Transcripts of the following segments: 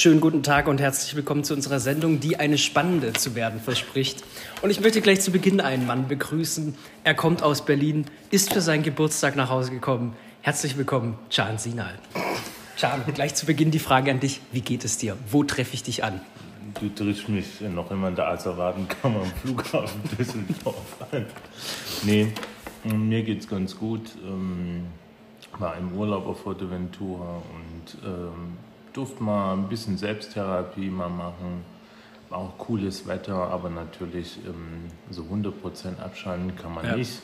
Schönen guten Tag und herzlich willkommen zu unserer Sendung, die eine spannende zu werden verspricht. Und ich möchte gleich zu Beginn einen Mann begrüßen. Er kommt aus Berlin, ist für seinen Geburtstag nach Hause gekommen. Herzlich willkommen, Can Sinal. Can, gleich zu Beginn die Frage an dich. Wie geht es dir? Wo treffe ich dich an? Du triffst mich noch immer in der Asservatenkammer am Flughafen Düsseldorf an. Nee, mir geht's ganz gut. Ähm, war im Urlaub auf Fuerteventura und ähm, durfte mal ein bisschen Selbsttherapie mal machen. War auch cooles Wetter, aber natürlich ähm, so 100% abschalten kann man ja. nicht,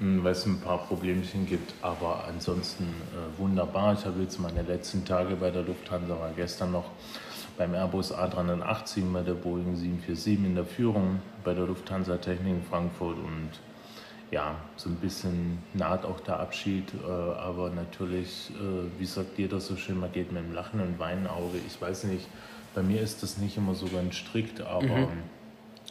ähm, weil es ein paar Problemchen gibt. Aber ansonsten äh, wunderbar. Ich habe jetzt meine letzten Tage bei der Lufthansa, war gestern noch beim Airbus A380 bei der Boeing 747 in der Führung bei der Lufthansa Technik in Frankfurt und ja, so ein bisschen naht auch der Abschied, äh, aber natürlich, äh, wie sagt jeder so schön, man geht mit einem Lachen und Weinen Auge. Ich weiß nicht, bei mir ist das nicht immer so ganz strikt, aber mhm.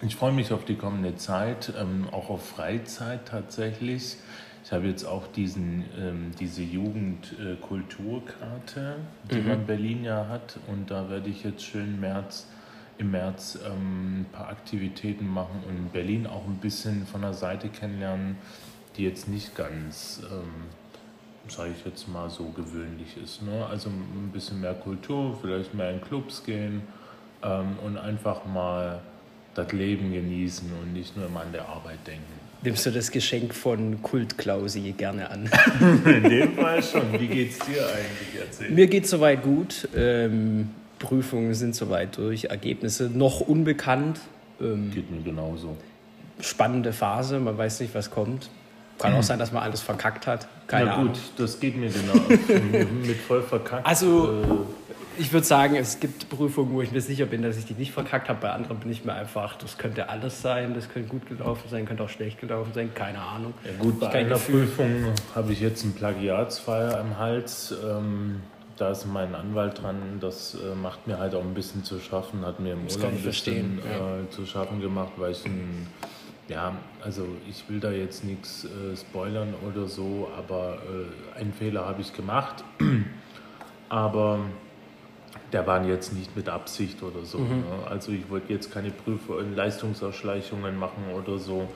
ich freue mich auf die kommende Zeit, ähm, auch auf Freizeit tatsächlich. Ich habe jetzt auch diesen, ähm, diese Jugendkulturkarte, die mhm. man in Berlin ja hat, und da werde ich jetzt schön März im März ähm, ein paar Aktivitäten machen und in Berlin auch ein bisschen von der Seite kennenlernen, die jetzt nicht ganz, ähm, sage ich jetzt mal, so gewöhnlich ist. Ne? Also ein bisschen mehr Kultur, vielleicht mehr in Clubs gehen ähm, und einfach mal das Leben genießen und nicht nur immer an der Arbeit denken. Nimmst du das Geschenk von Kult Klausi gerne an? in dem Fall schon. Wie geht's dir eigentlich? Erzähl. Mir geht's soweit gut. Ähm, Prüfungen sind soweit durch, Ergebnisse noch unbekannt. Ähm, Geht mir genauso. Spannende Phase, man weiß nicht, was kommt. Kann auch sein, dass man alles verkackt hat. Keine Na gut, Ahnung. das geht mir genau. mit voll verkackt. Also, äh, ich würde sagen, es gibt Prüfungen, wo ich mir sicher bin, dass ich die nicht verkackt habe. Bei anderen bin ich mir einfach, das könnte alles sein, das könnte gut gelaufen sein, könnte auch schlecht gelaufen sein, keine Ahnung. Ja gut, bei einer Prüfung habe ich jetzt einen Plagiatsfall am Hals. Ähm, da ist mein Anwalt dran, das äh, macht mir halt auch ein bisschen zu schaffen, hat mir im das Urlaub ein bisschen ja. äh, zu schaffen gemacht, weil ich ein, ja, also ich will da jetzt nichts äh, spoilern oder so, aber äh, einen Fehler habe ich gemacht, aber der war jetzt nicht mit Absicht oder so. Mhm. Ne? Also ich wollte jetzt keine Prüf- Leistungsausschleichungen machen oder so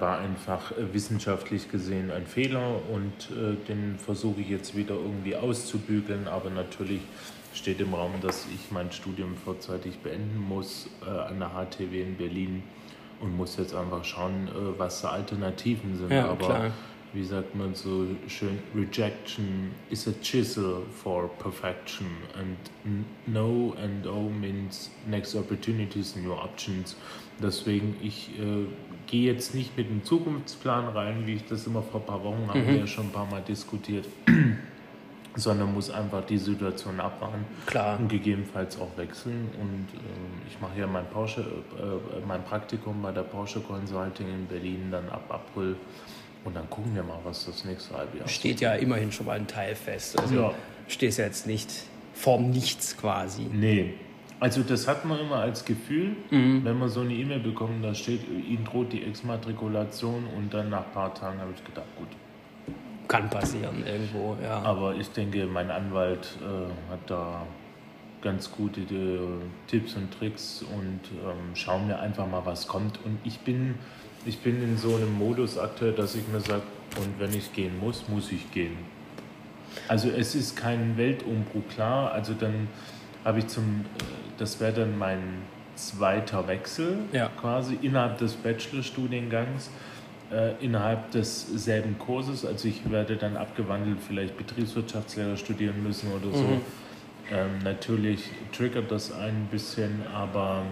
war einfach äh, wissenschaftlich gesehen ein Fehler und äh, den versuche ich jetzt wieder irgendwie auszubügeln. Aber natürlich steht im Raum, dass ich mein Studium vorzeitig beenden muss an der HTW in Berlin und muss jetzt einfach schauen, was da Alternativen sind. Ja, Aber klar. wie sagt man so schön, Rejection is a chisel for perfection and no and oh means next opportunities, new options. Deswegen, ich äh, gehe jetzt nicht mit einem Zukunftsplan rein, wie ich das immer vor ein paar Wochen mhm. haben wir ja schon ein paar Mal diskutiert, sondern muss einfach die Situation abwarten Klar. und gegebenenfalls auch wechseln. Und äh, ich mache ja mein, Porsche, äh, mein Praktikum bei der Porsche Consulting in Berlin dann ab April. Und dann gucken wir mal, was das nächste Halbjahr ist. Steht ja immerhin schon mal ein Teil fest. Also ja. stehst ja jetzt nicht vorm Nichts quasi. Nee, also das hat man immer als Gefühl, mhm. wenn man so eine E-Mail bekommt, da steht, Ihnen droht die Exmatrikulation und dann nach ein paar Tagen habe ich gedacht, gut. Kann passieren irgendwo, ja. Aber ich denke, mein Anwalt äh, hat da ganz gute äh, Tipps und Tricks und ähm, schauen wir einfach mal, was kommt. Und ich bin, ich bin in so einem Modus aktuell, dass ich mir sage, und wenn ich gehen muss, muss ich gehen. Also es ist kein Weltumbruch klar, also dann habe ich zum, äh, das wäre dann mein zweiter Wechsel ja. quasi innerhalb des Bachelorstudiengangs, äh, innerhalb desselben Kurses. Also ich werde dann abgewandelt vielleicht Betriebswirtschaftslehrer studieren müssen oder so. Mhm. Ähm, natürlich triggert das ein bisschen, aber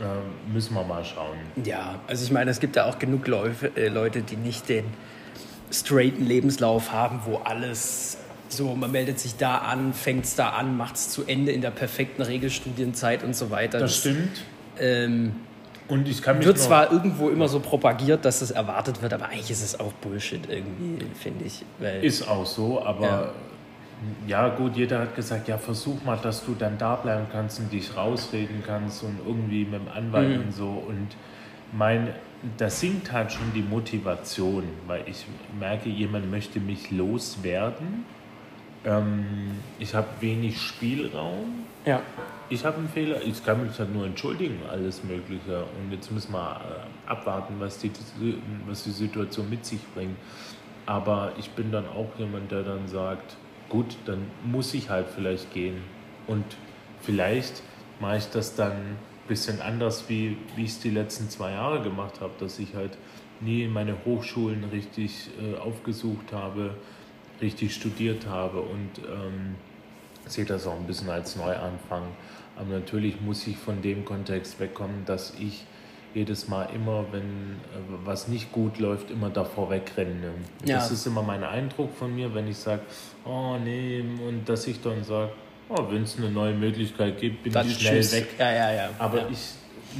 äh, müssen wir mal schauen. Ja, also ich meine, es gibt ja auch genug Leute, äh, Leute die nicht den straighten Lebenslauf haben, wo alles so, man meldet sich da an, fängt es da an, macht es zu Ende in der perfekten Regelstudienzeit und so weiter. Das, das stimmt. Ähm, und ich kann mich wird zwar irgendwo immer so propagiert, dass das erwartet wird, aber eigentlich ist es auch Bullshit irgendwie, finde ich. ist auch so, aber ja. ja. gut, jeder hat gesagt, ja versuch mal, dass du dann da bleiben kannst und dich rausreden kannst und irgendwie mit dem Anwalt mhm. und so und mein das sinkt halt schon die Motivation, weil ich merke, jemand möchte mich loswerden Ähm, ich habe wenig Spielraum. Ja. Ich habe einen Fehler, ich kann mich halt nur entschuldigen, alles Mögliche. Und jetzt müssen wir äh, abwarten, was die, was die Situation mit sich bringt. Aber ich bin dann auch jemand, der dann sagt, gut, dann muss ich halt vielleicht gehen. Und vielleicht mache ich das dann ein bisschen anders, wie, wie ich es die letzten zwei Jahre gemacht habe, dass ich halt nie meine Hochschulen richtig äh, aufgesucht habe, richtig studiert habe und ähm, sehe das auch ein bisschen als Neuanfang. Aber natürlich muss ich von dem Kontext wegkommen, dass ich jedes Mal immer, wenn äh, was nicht gut läuft, immer davor wegrenne. Ja. Das ist immer mein Eindruck von mir, wenn ich sage, oh nee, und dass ich dann sage, oh, wenn es eine neue Möglichkeit gibt, bin dann ich schnell tschüss. weg. Ja, ja, ja. Aber ich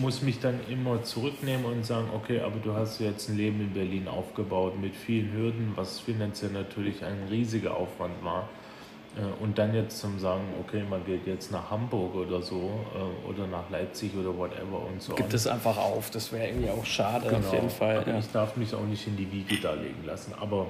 muss mich dann immer zurücknehmen und sagen, okay, aber du hast jetzt ein Leben in Berlin aufgebaut mit vielen Hürden, was finanziell natürlich ein riesiger Aufwand war. Äh, und dann jetzt zum sagen, okay, man geht jetzt nach Hamburg oder so äh, oder nach Leipzig oder whatever und so. Gibt es einfach auf, das wäre irgendwie auch schade genau. auf jeden Fall. Ja. ich darf mich auch nicht in die Wiege darlegen lassen. Aber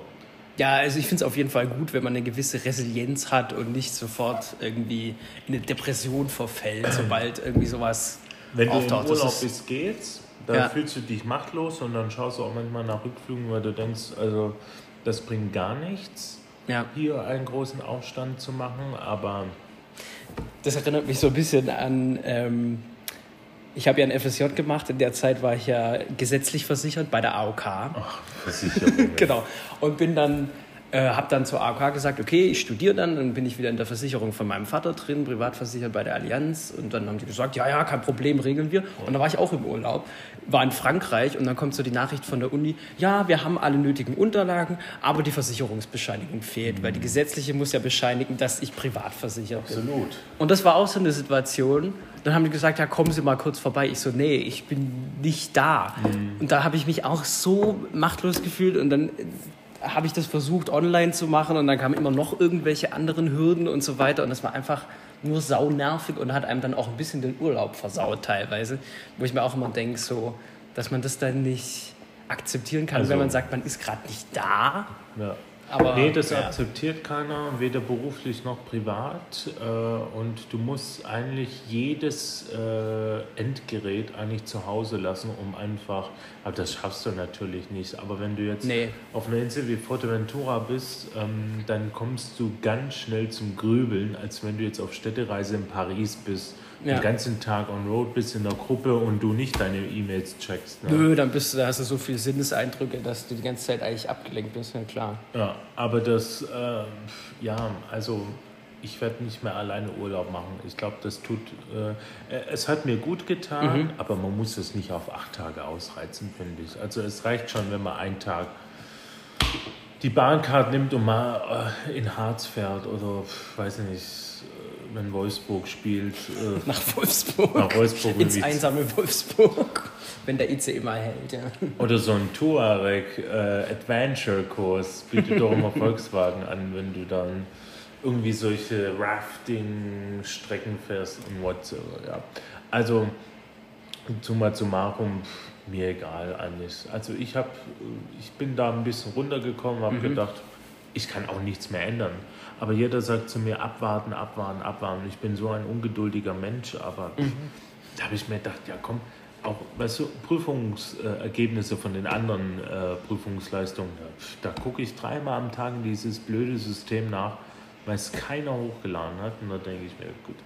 ja, also ich finde es auf jeden Fall gut, wenn man eine gewisse Resilienz hat und nicht sofort irgendwie in eine Depression verfällt, sobald irgendwie sowas wenn du im Urlaub bist, geht's. Da ja. fühlst du dich machtlos und dann schaust du auch manchmal nach Rückflügen, weil du denkst, also das bringt gar nichts, ja. hier einen großen Aufstand zu machen, aber... Das erinnert mich so ein bisschen an... Ähm, ich habe ja ein FSJ gemacht, in der Zeit war ich ja gesetzlich versichert bei der AOK. Ach, Versicherung. genau. Und bin dann äh, habe dann zur AOK gesagt, okay, ich studiere dann, dann bin ich wieder in der Versicherung von meinem Vater drin, privat versichert bei der Allianz. Und dann haben die gesagt, ja, ja, kein Problem, regeln wir. Und dann war ich auch im Urlaub, war in Frankreich und dann kommt so die Nachricht von der Uni, ja, wir haben alle nötigen Unterlagen, aber die Versicherungsbescheinigung fehlt, mhm. weil die mhm. gesetzliche muss ja bescheinigen, dass ich privat versichert bin. Absolut. Und das war auch so eine Situation, dann haben die gesagt, ja, kommen Sie mal kurz vorbei. Ich so, nee, ich bin nicht da. Mhm. Und da habe ich mich auch so machtlos gefühlt und dann habe ich das versucht online zu machen und dann kamen immer noch irgendwelche anderen Hürden und so weiter und das war einfach nur saunervig und hat einem dann auch ein bisschen den Urlaub versaut teilweise, wo ich mir auch immer denke, so, dass man das dann nicht akzeptieren kann, also, wenn man sagt, man ist gerade nicht da. Ja. Aber, nee, das ja. akzeptiert keiner, weder beruflich noch privat. Äh, und du musst eigentlich jedes äh, Endgerät eigentlich zu Hause lassen, um einfach, aber das schaffst du natürlich nicht. Aber wenn du jetzt nee. auf einer Insel wie Forteventura bist, ähm, dann kommst du ganz schnell zum Grübeln, als wenn du jetzt auf Städtereise in Paris bist ja. den ganzen Tag on road bist in der Gruppe und du nicht deine E-Mails checkst. Ne? Nö, dann bist du, da hast du so viele Sinneseindrücke, dass du die ganze Zeit eigentlich abgelenkt bist, ja klar. Ja, aber das, äh, ja, also ich werde nicht mehr alleine Urlaub machen. Ich glaube, das tut, äh, es hat mir gut getan, mhm. aber man muss es nicht auf acht Tage ausreizen, finde ich. Also es reicht schon, wenn man einen Tag die Bahncard nimmt und mal äh, in Harz fährt oder, weiß ich nicht, wenn Wolfsburg spielt. Äh, nach Wolfsburg. Nach Wolfsburg. Ins einsame Wolfsburg. Wenn der ICE mal hält, ja. Oder so ein Touareg äh, Adventure Kurs bietet doch immer Volkswagen an, wenn du dann irgendwie solche Rafting-Strecken fährst und whatsoever. Ja. Also, summa summarum, mir egal eigentlich. Also ich habe, ich bin da ein bisschen runtergekommen, habe mhm. gedacht, ich kann auch nichts mehr ändern. Aber jeder sagt zu mir, abwarten, abwarten, abwarten. Ich bin so ein ungeduldiger Mensch, aber mhm. da habe ich mir gedacht, ja komm, auch weißt du, Prüfungsergebnisse von den anderen äh, Prüfungsleistungen, da, da gucke ich dreimal am Tag in dieses blöde System nach, weil es keiner hochgeladen hat. Und da denke ich mir, gut,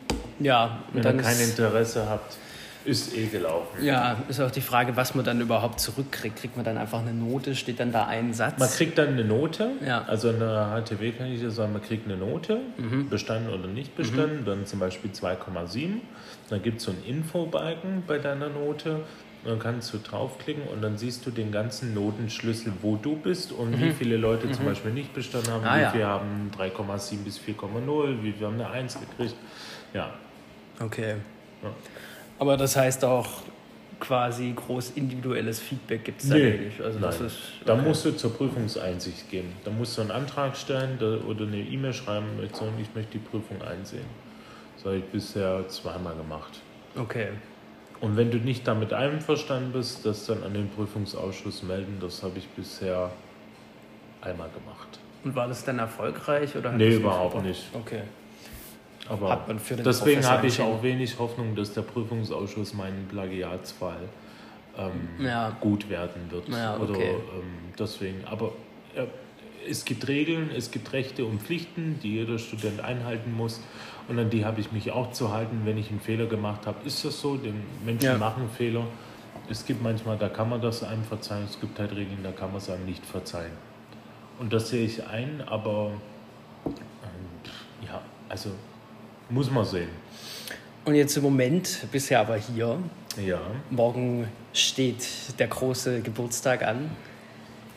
ja, wenn ihr kein Interesse habt, ist eh gelaufen. Ja, ist auch die Frage, was man dann überhaupt zurückkriegt. Kriegt man dann einfach eine Note? Steht dann da ein Satz? Man kriegt dann eine Note. Ja. Also in der HTW kann ich dir sagen, man kriegt eine Note, mhm. bestanden oder nicht bestanden, mhm. dann zum Beispiel 2,7. Dann gibt es so einen Infobalken bei deiner Note. dann kannst du draufklicken und dann siehst du den ganzen Notenschlüssel, wo du bist und mhm. wie viele Leute zum mhm. Beispiel nicht bestanden haben, ah, wie ja. viele haben 3,7 bis 4,0, wie viele haben eine 1 gekriegt. Ja. Okay. Ja. Aber das heißt auch quasi groß individuelles Feedback gibt es da nee, nicht. Also das ist, okay. Da musst du zur Prüfungseinsicht gehen. Da musst du einen Antrag stellen oder eine E-Mail schreiben und sagen, ich möchte die Prüfung einsehen. Das habe ich bisher zweimal gemacht. Okay. Und wenn du nicht damit einverstanden bist, das dann an den Prüfungsausschuss melden, das habe ich bisher einmal gemacht. Und war das dann erfolgreich? Oder Nee, überhaupt nicht. Okay. Aber Hat man für den deswegen habe ich auch wenig Hoffnung, dass der Prüfungsausschuss meinen Plagiatsfall ähm, Ja. gut werden wird. Ja, Oder okay. ähm, deswegen, aber äh, es gibt Regeln, es gibt Rechte und Pflichten, die jeder Student einhalten muss. Und an die habe ich mich auch zu halten. Wenn ich einen Fehler gemacht habe, ist das so. Denn Menschen Ja. machen Fehler. Es gibt manchmal, da kann man das einem verzeihen. Es gibt halt Regeln, da kann man es einem nicht verzeihen. Und das sehe ich ein, aber ähm, ja, also muss man sehen. Und jetzt im Moment bist du ja aber hier. Ja. Morgen steht der große Geburtstag an.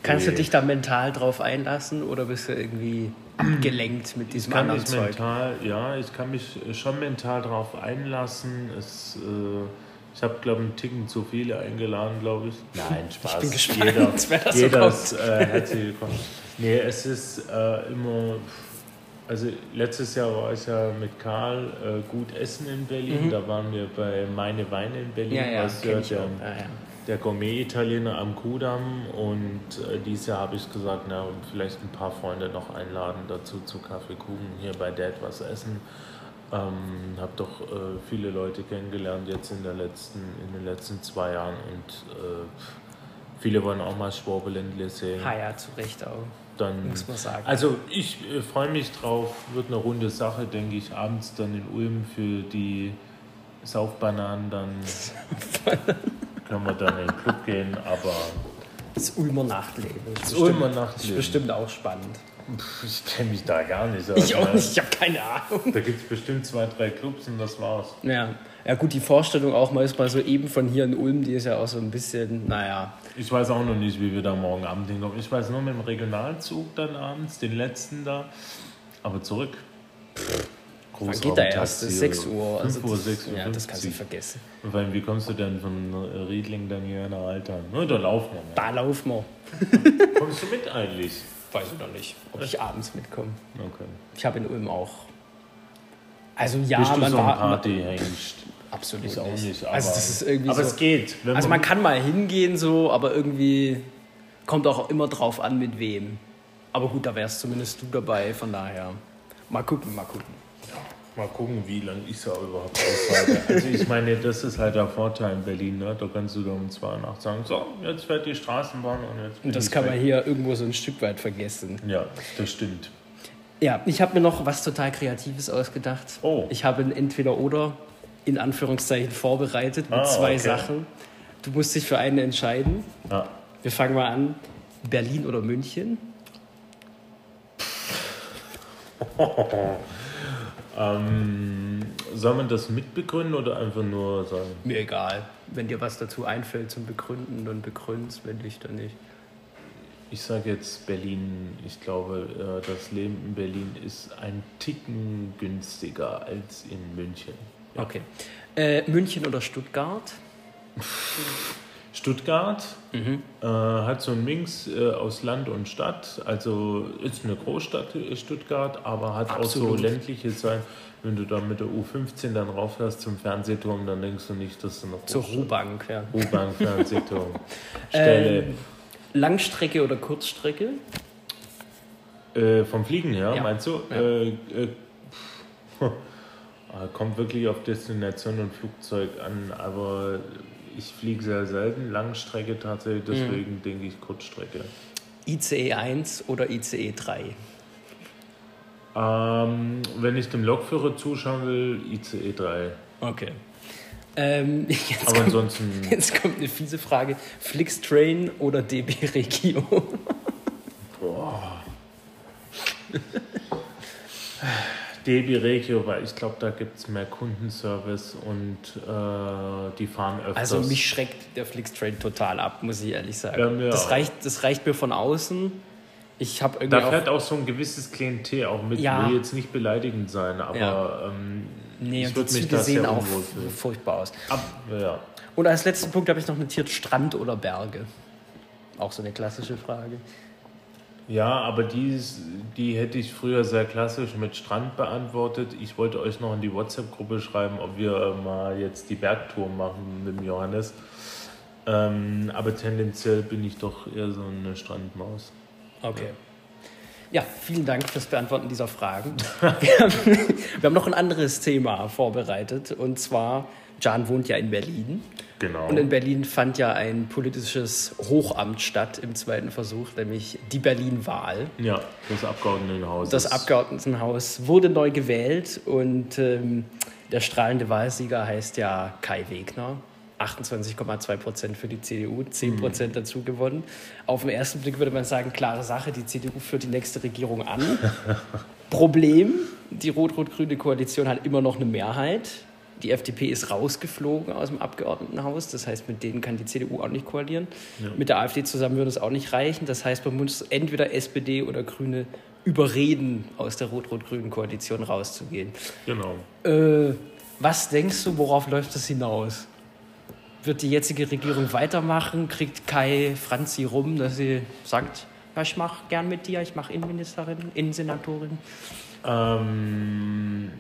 Kannst du Ui. dich da mental drauf einlassen oder bist du irgendwie gelenkt mit Ich diesem kann anderen mich Zeug? mental, ja, ich kann mich schon mental darauf einlassen. Es, äh, ich habe, glaube ich, einen Ticken zu viele eingeladen, glaube ich. Nein, Spaß. Ich bin gespannt, Jeder, wer das so jeder kommt. ist äh, herzlich willkommen. Nee, es ist äh, immer. Also letztes Jahr war ich ja mit Karl äh, gut essen in Berlin. Da waren wir bei Meine Weine in Berlin, Mhm. Ja, ja, was der, auch. Ja, der Gourmet-Italiener am Kudamm. Und äh, dieses Jahr habe ich gesagt, na, vielleicht ein paar Freunde noch einladen dazu zu Kaffeekuchen hier bei Dad was essen. Ähm, habe doch äh, viele Leute kennengelernt jetzt in, der letzten, in den letzten zwei Jahren und äh, viele wollen auch mal Schwabeländle sehen. Ha, ja, zu Recht auch. Dann, Muss man sagen. Also ich äh, freue mich drauf, wird eine runde Sache, denke ich, abends dann in Ulm für die Saufbananen, dann können wir dann in den Club gehen, aber Das Ulmer Nachtleben. Das, ist Ulmer bestimmt- Nachtleben. Das ist bestimmt auch spannend. ich kenne mich da gar nicht. Ich Also, auch nicht, ich habe keine Ahnung. Da gibt es bestimmt zwei, drei Clubs und das war's. Ja. ja, gut, die Vorstellung auch mal ist mal so eben von hier in Ulm, die ist ja auch so ein bisschen, naja. Ich weiß auch noch nicht, wie wir da morgen Abend hinkommen. Ich weiß nur mit dem Regionalzug dann abends, den letzten da, aber zurück. Wann geht der erst? Großraumtaxi Das ist 6 oder Uhr. Also 5 Uhr, das- 6 Uhr. Ja, das kannst du 50. vergessen. Und vor allem, wie kommst du denn von Riedling dann hier nach Altern? Ne, da laufen wir. Da laufen wir. Kommst du mit eigentlich? Weiß ich noch nicht, ob ich abends mitkomme. Okay. Ich habe in Ulm auch. Also ja, Bist du man so ein war Partyhengst? Absolut Ich auch nicht. Aber, also das ist irgendwie aber so, es geht. Wenn Also man kann mal hingehen so, aber irgendwie kommt auch immer drauf an, mit wem. Aber gut, da wärst zumindest du dabei, von daher. Mal gucken, mal gucken. Mal gucken, wie lange ich so überhaupt aushalte. Also ich meine, das ist halt der Vorteil in Berlin. Ne? Da kannst du dann um zwei Uhr nachts sagen, so, jetzt fährt die Straßenbahn und jetzt bin Und das ich kann weg. man hier irgendwo so ein Stück weit vergessen. Ja, das stimmt. Ja, ich habe mir noch was total Kreatives ausgedacht. Oh. Ich habe ein Entweder-Oder in Anführungszeichen vorbereitet mit Ah, zwei okay. Sachen. Du musst dich für eine entscheiden. Ja. Wir fangen mal an. Berlin oder München? Ähm, soll man das mitbegründen oder einfach nur sagen? Mir egal. Wenn dir was dazu einfällt zum Begründen, dann begründ's, wenn nicht, dann nicht. Ich sage jetzt Berlin. Ich glaube, äh, das Leben in Berlin ist ein Ticken günstiger als in München. Okay. Äh, München oder Stuttgart? Stuttgart Mhm. äh, hat so einen Mix äh, aus Land und Stadt. Also ist eine Großstadt äh, Stuttgart, aber hat auch Absolut. so ländliche Seiten. Wenn du da mit der U15 dann rauffährst zum Fernsehturm, dann denkst du nicht, dass du noch Zur Ruhbank, ja. U-Bahn Fernsehturm Stelle. Ähm, Langstrecke oder Kurzstrecke? Äh, vom Fliegen her, Ja. meinst du? Ja. Äh, äh, pff, äh, kommt wirklich auf Destination und Flugzeug an, aber ich fliege sehr selten Langstrecke tatsächlich, Mhm. deswegen denke ich Kurzstrecke. ICE 1 oder ICE 3? Ähm, wenn ich dem Lokführer zuschauen will, ICE 3. Okay. Ähm, jetzt, Aber kommt, ansonsten, jetzt kommt eine fiese Frage. Flixtrain oder DB Regio? boah. DB Regio, weil ich glaube, da gibt es mehr Kundenservice und äh, die fahren öfters. Also mich schreckt der Flixtrain total ab, muss ich ehrlich sagen. Ja, das, auch. reicht, das reicht mir von außen. Ich habe irgendwie Da auch... fährt auch so ein gewisses Klientel auch mit. Ja. Will jetzt nicht beleidigend sein, aber Ja. ähm, Nee, ich würde mich Züge da sehen auch furchtbar aus. Ab, ja. Und als letzten Punkt habe ich noch notiert Strand oder Berge. Auch so eine klassische Frage. Ja, aber die, ist- die hätte ich früher sehr klassisch mit Strand beantwortet. Ich wollte euch noch in die WhatsApp-Gruppe schreiben, ob wir mal jetzt die Bergtour machen mit dem Johannes. Ähm, aber tendenziell bin ich doch eher so eine Strandmaus. Okay. Ja, vielen Dank fürs Beantworten dieser Fragen. wir, haben, wir haben noch ein anderes Thema vorbereitet und zwar, Jan wohnt ja in Berlin. Genau. Und in Berlin fand ja ein politisches Hochamt statt im zweiten Versuch, nämlich die Berlin-Wahl. Ja, das Abgeordnetenhaus. Das Abgeordnetenhaus wurde neu gewählt und ähm, der strahlende Wahlsieger heißt ja Kai Wegner. 28,2 Prozent für die CDU, 10 Prozent dazu gewonnen. Auf den ersten Blick würde man sagen, klare Sache, die CDU führt die nächste Regierung an. Problem, die rot-rot-grüne Koalition hat immer noch eine Mehrheit. Die FDP ist rausgeflogen aus dem Abgeordnetenhaus. Das heißt, mit denen kann die CDU auch nicht koalieren. Ja. Mit der AfD zusammen würde es auch nicht reichen. Das heißt, man muss entweder SPD oder Grüne überreden, aus der rot-rot-grünen Koalition rauszugehen. Genau. Äh, was denkst du, worauf läuft das hinaus? Wird die jetzige Regierung weitermachen? Kriegt Kai Franzi rum, dass sie sagt, ja, ich mache gern mit dir, ich mache Innenministerin, Innensenatorin? Ähm,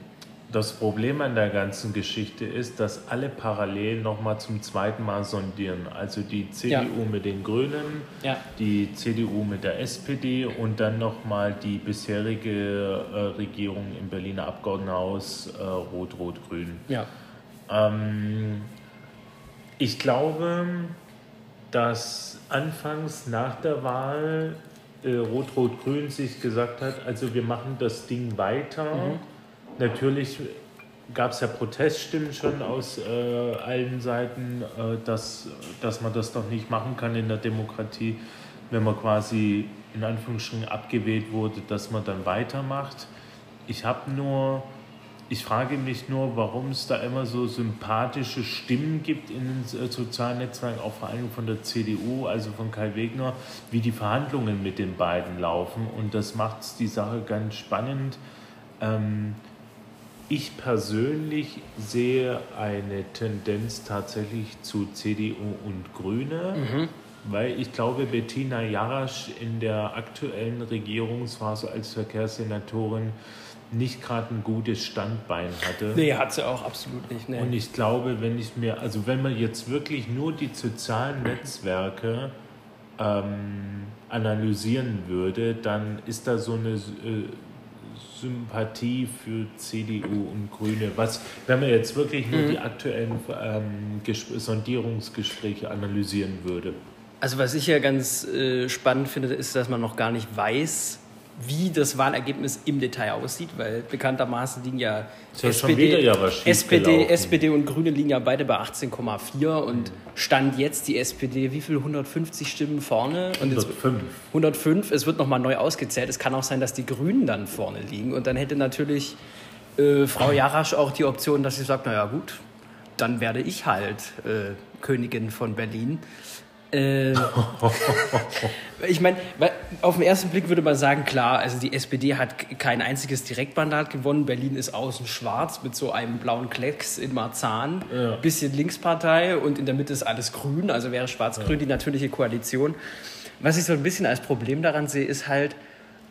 das Problem an der ganzen Geschichte ist, dass alle parallel nochmal zum zweiten Mal sondieren. Also die CDU Ja. mit den Grünen, Ja. die CDU mit der SPD und dann nochmal die bisherige äh, Regierung im Berliner Abgeordnetenhaus äh, Rot-Rot-Grün. Ja. Ähm, ich glaube, dass anfangs nach der Wahl äh, Rot-Rot-Grün sich gesagt hat, also wir machen das Ding weiter. Natürlich gab es ja Proteststimmen schon aus äh, allen Seiten, äh, dass, dass man das doch nicht machen kann in der Demokratie, wenn man quasi in Anführungsstrichen abgewählt wurde, dass man dann weitermacht. Ich habe nur, ich frage mich nur, warum es da immer so sympathische Stimmen gibt in den äh, sozialen Netzwerken, auch vor allem von der CDU, also von Kai Wegner, wie die Verhandlungen mit den beiden laufen. Und das macht die Sache ganz spannend. Ähm, ich persönlich sehe eine Tendenz tatsächlich zu CDU und Grüne, weil ich glaube, Bettina Jarasch in der aktuellen Regierungsphase als Verkehrssenatorin nicht gerade ein gutes Standbein hatte. Nee, hat sie auch absolut nicht. Nee. Und ich glaube, wenn ich mir, also wenn man jetzt wirklich nur die sozialen Netzwerke ähm, analysieren würde, dann ist da so eine äh, Sympathie für CDU und Grüne. Was, wenn man jetzt wirklich nur die aktuellen ähm, Ges- Sondierungsgespräche analysieren würde. Also was ich ja ganz äh, spannend finde, ist, dass man noch gar nicht weiß, wie das Wahlergebnis im Detail aussieht, weil bekanntermaßen liegen ja, Ist ja SPD. SPD und Grüne liegen ja beide bei 18,4 und stand jetzt die SPD wie viel 150 Stimmen vorne und jetzt 105. 105, es wird nochmal neu ausgezählt. Es kann auch sein, dass die Grünen dann vorne liegen und dann hätte natürlich äh, Frau Jarasch auch die Option, dass sie sagt, naja gut, dann werde ich halt äh, Königin von Berlin. Äh, ich meine, auf den ersten Blick würde man sagen, klar, also die SPD hat kein einziges Direktmandat gewonnen. Berlin ist außen schwarz mit so einem blauen Klecks in Marzahn. Ja. Bisschen Linkspartei und in der Mitte ist alles grün, also wäre schwarz-grün die natürliche Koalition. Was ich so ein bisschen als Problem daran sehe, ist halt,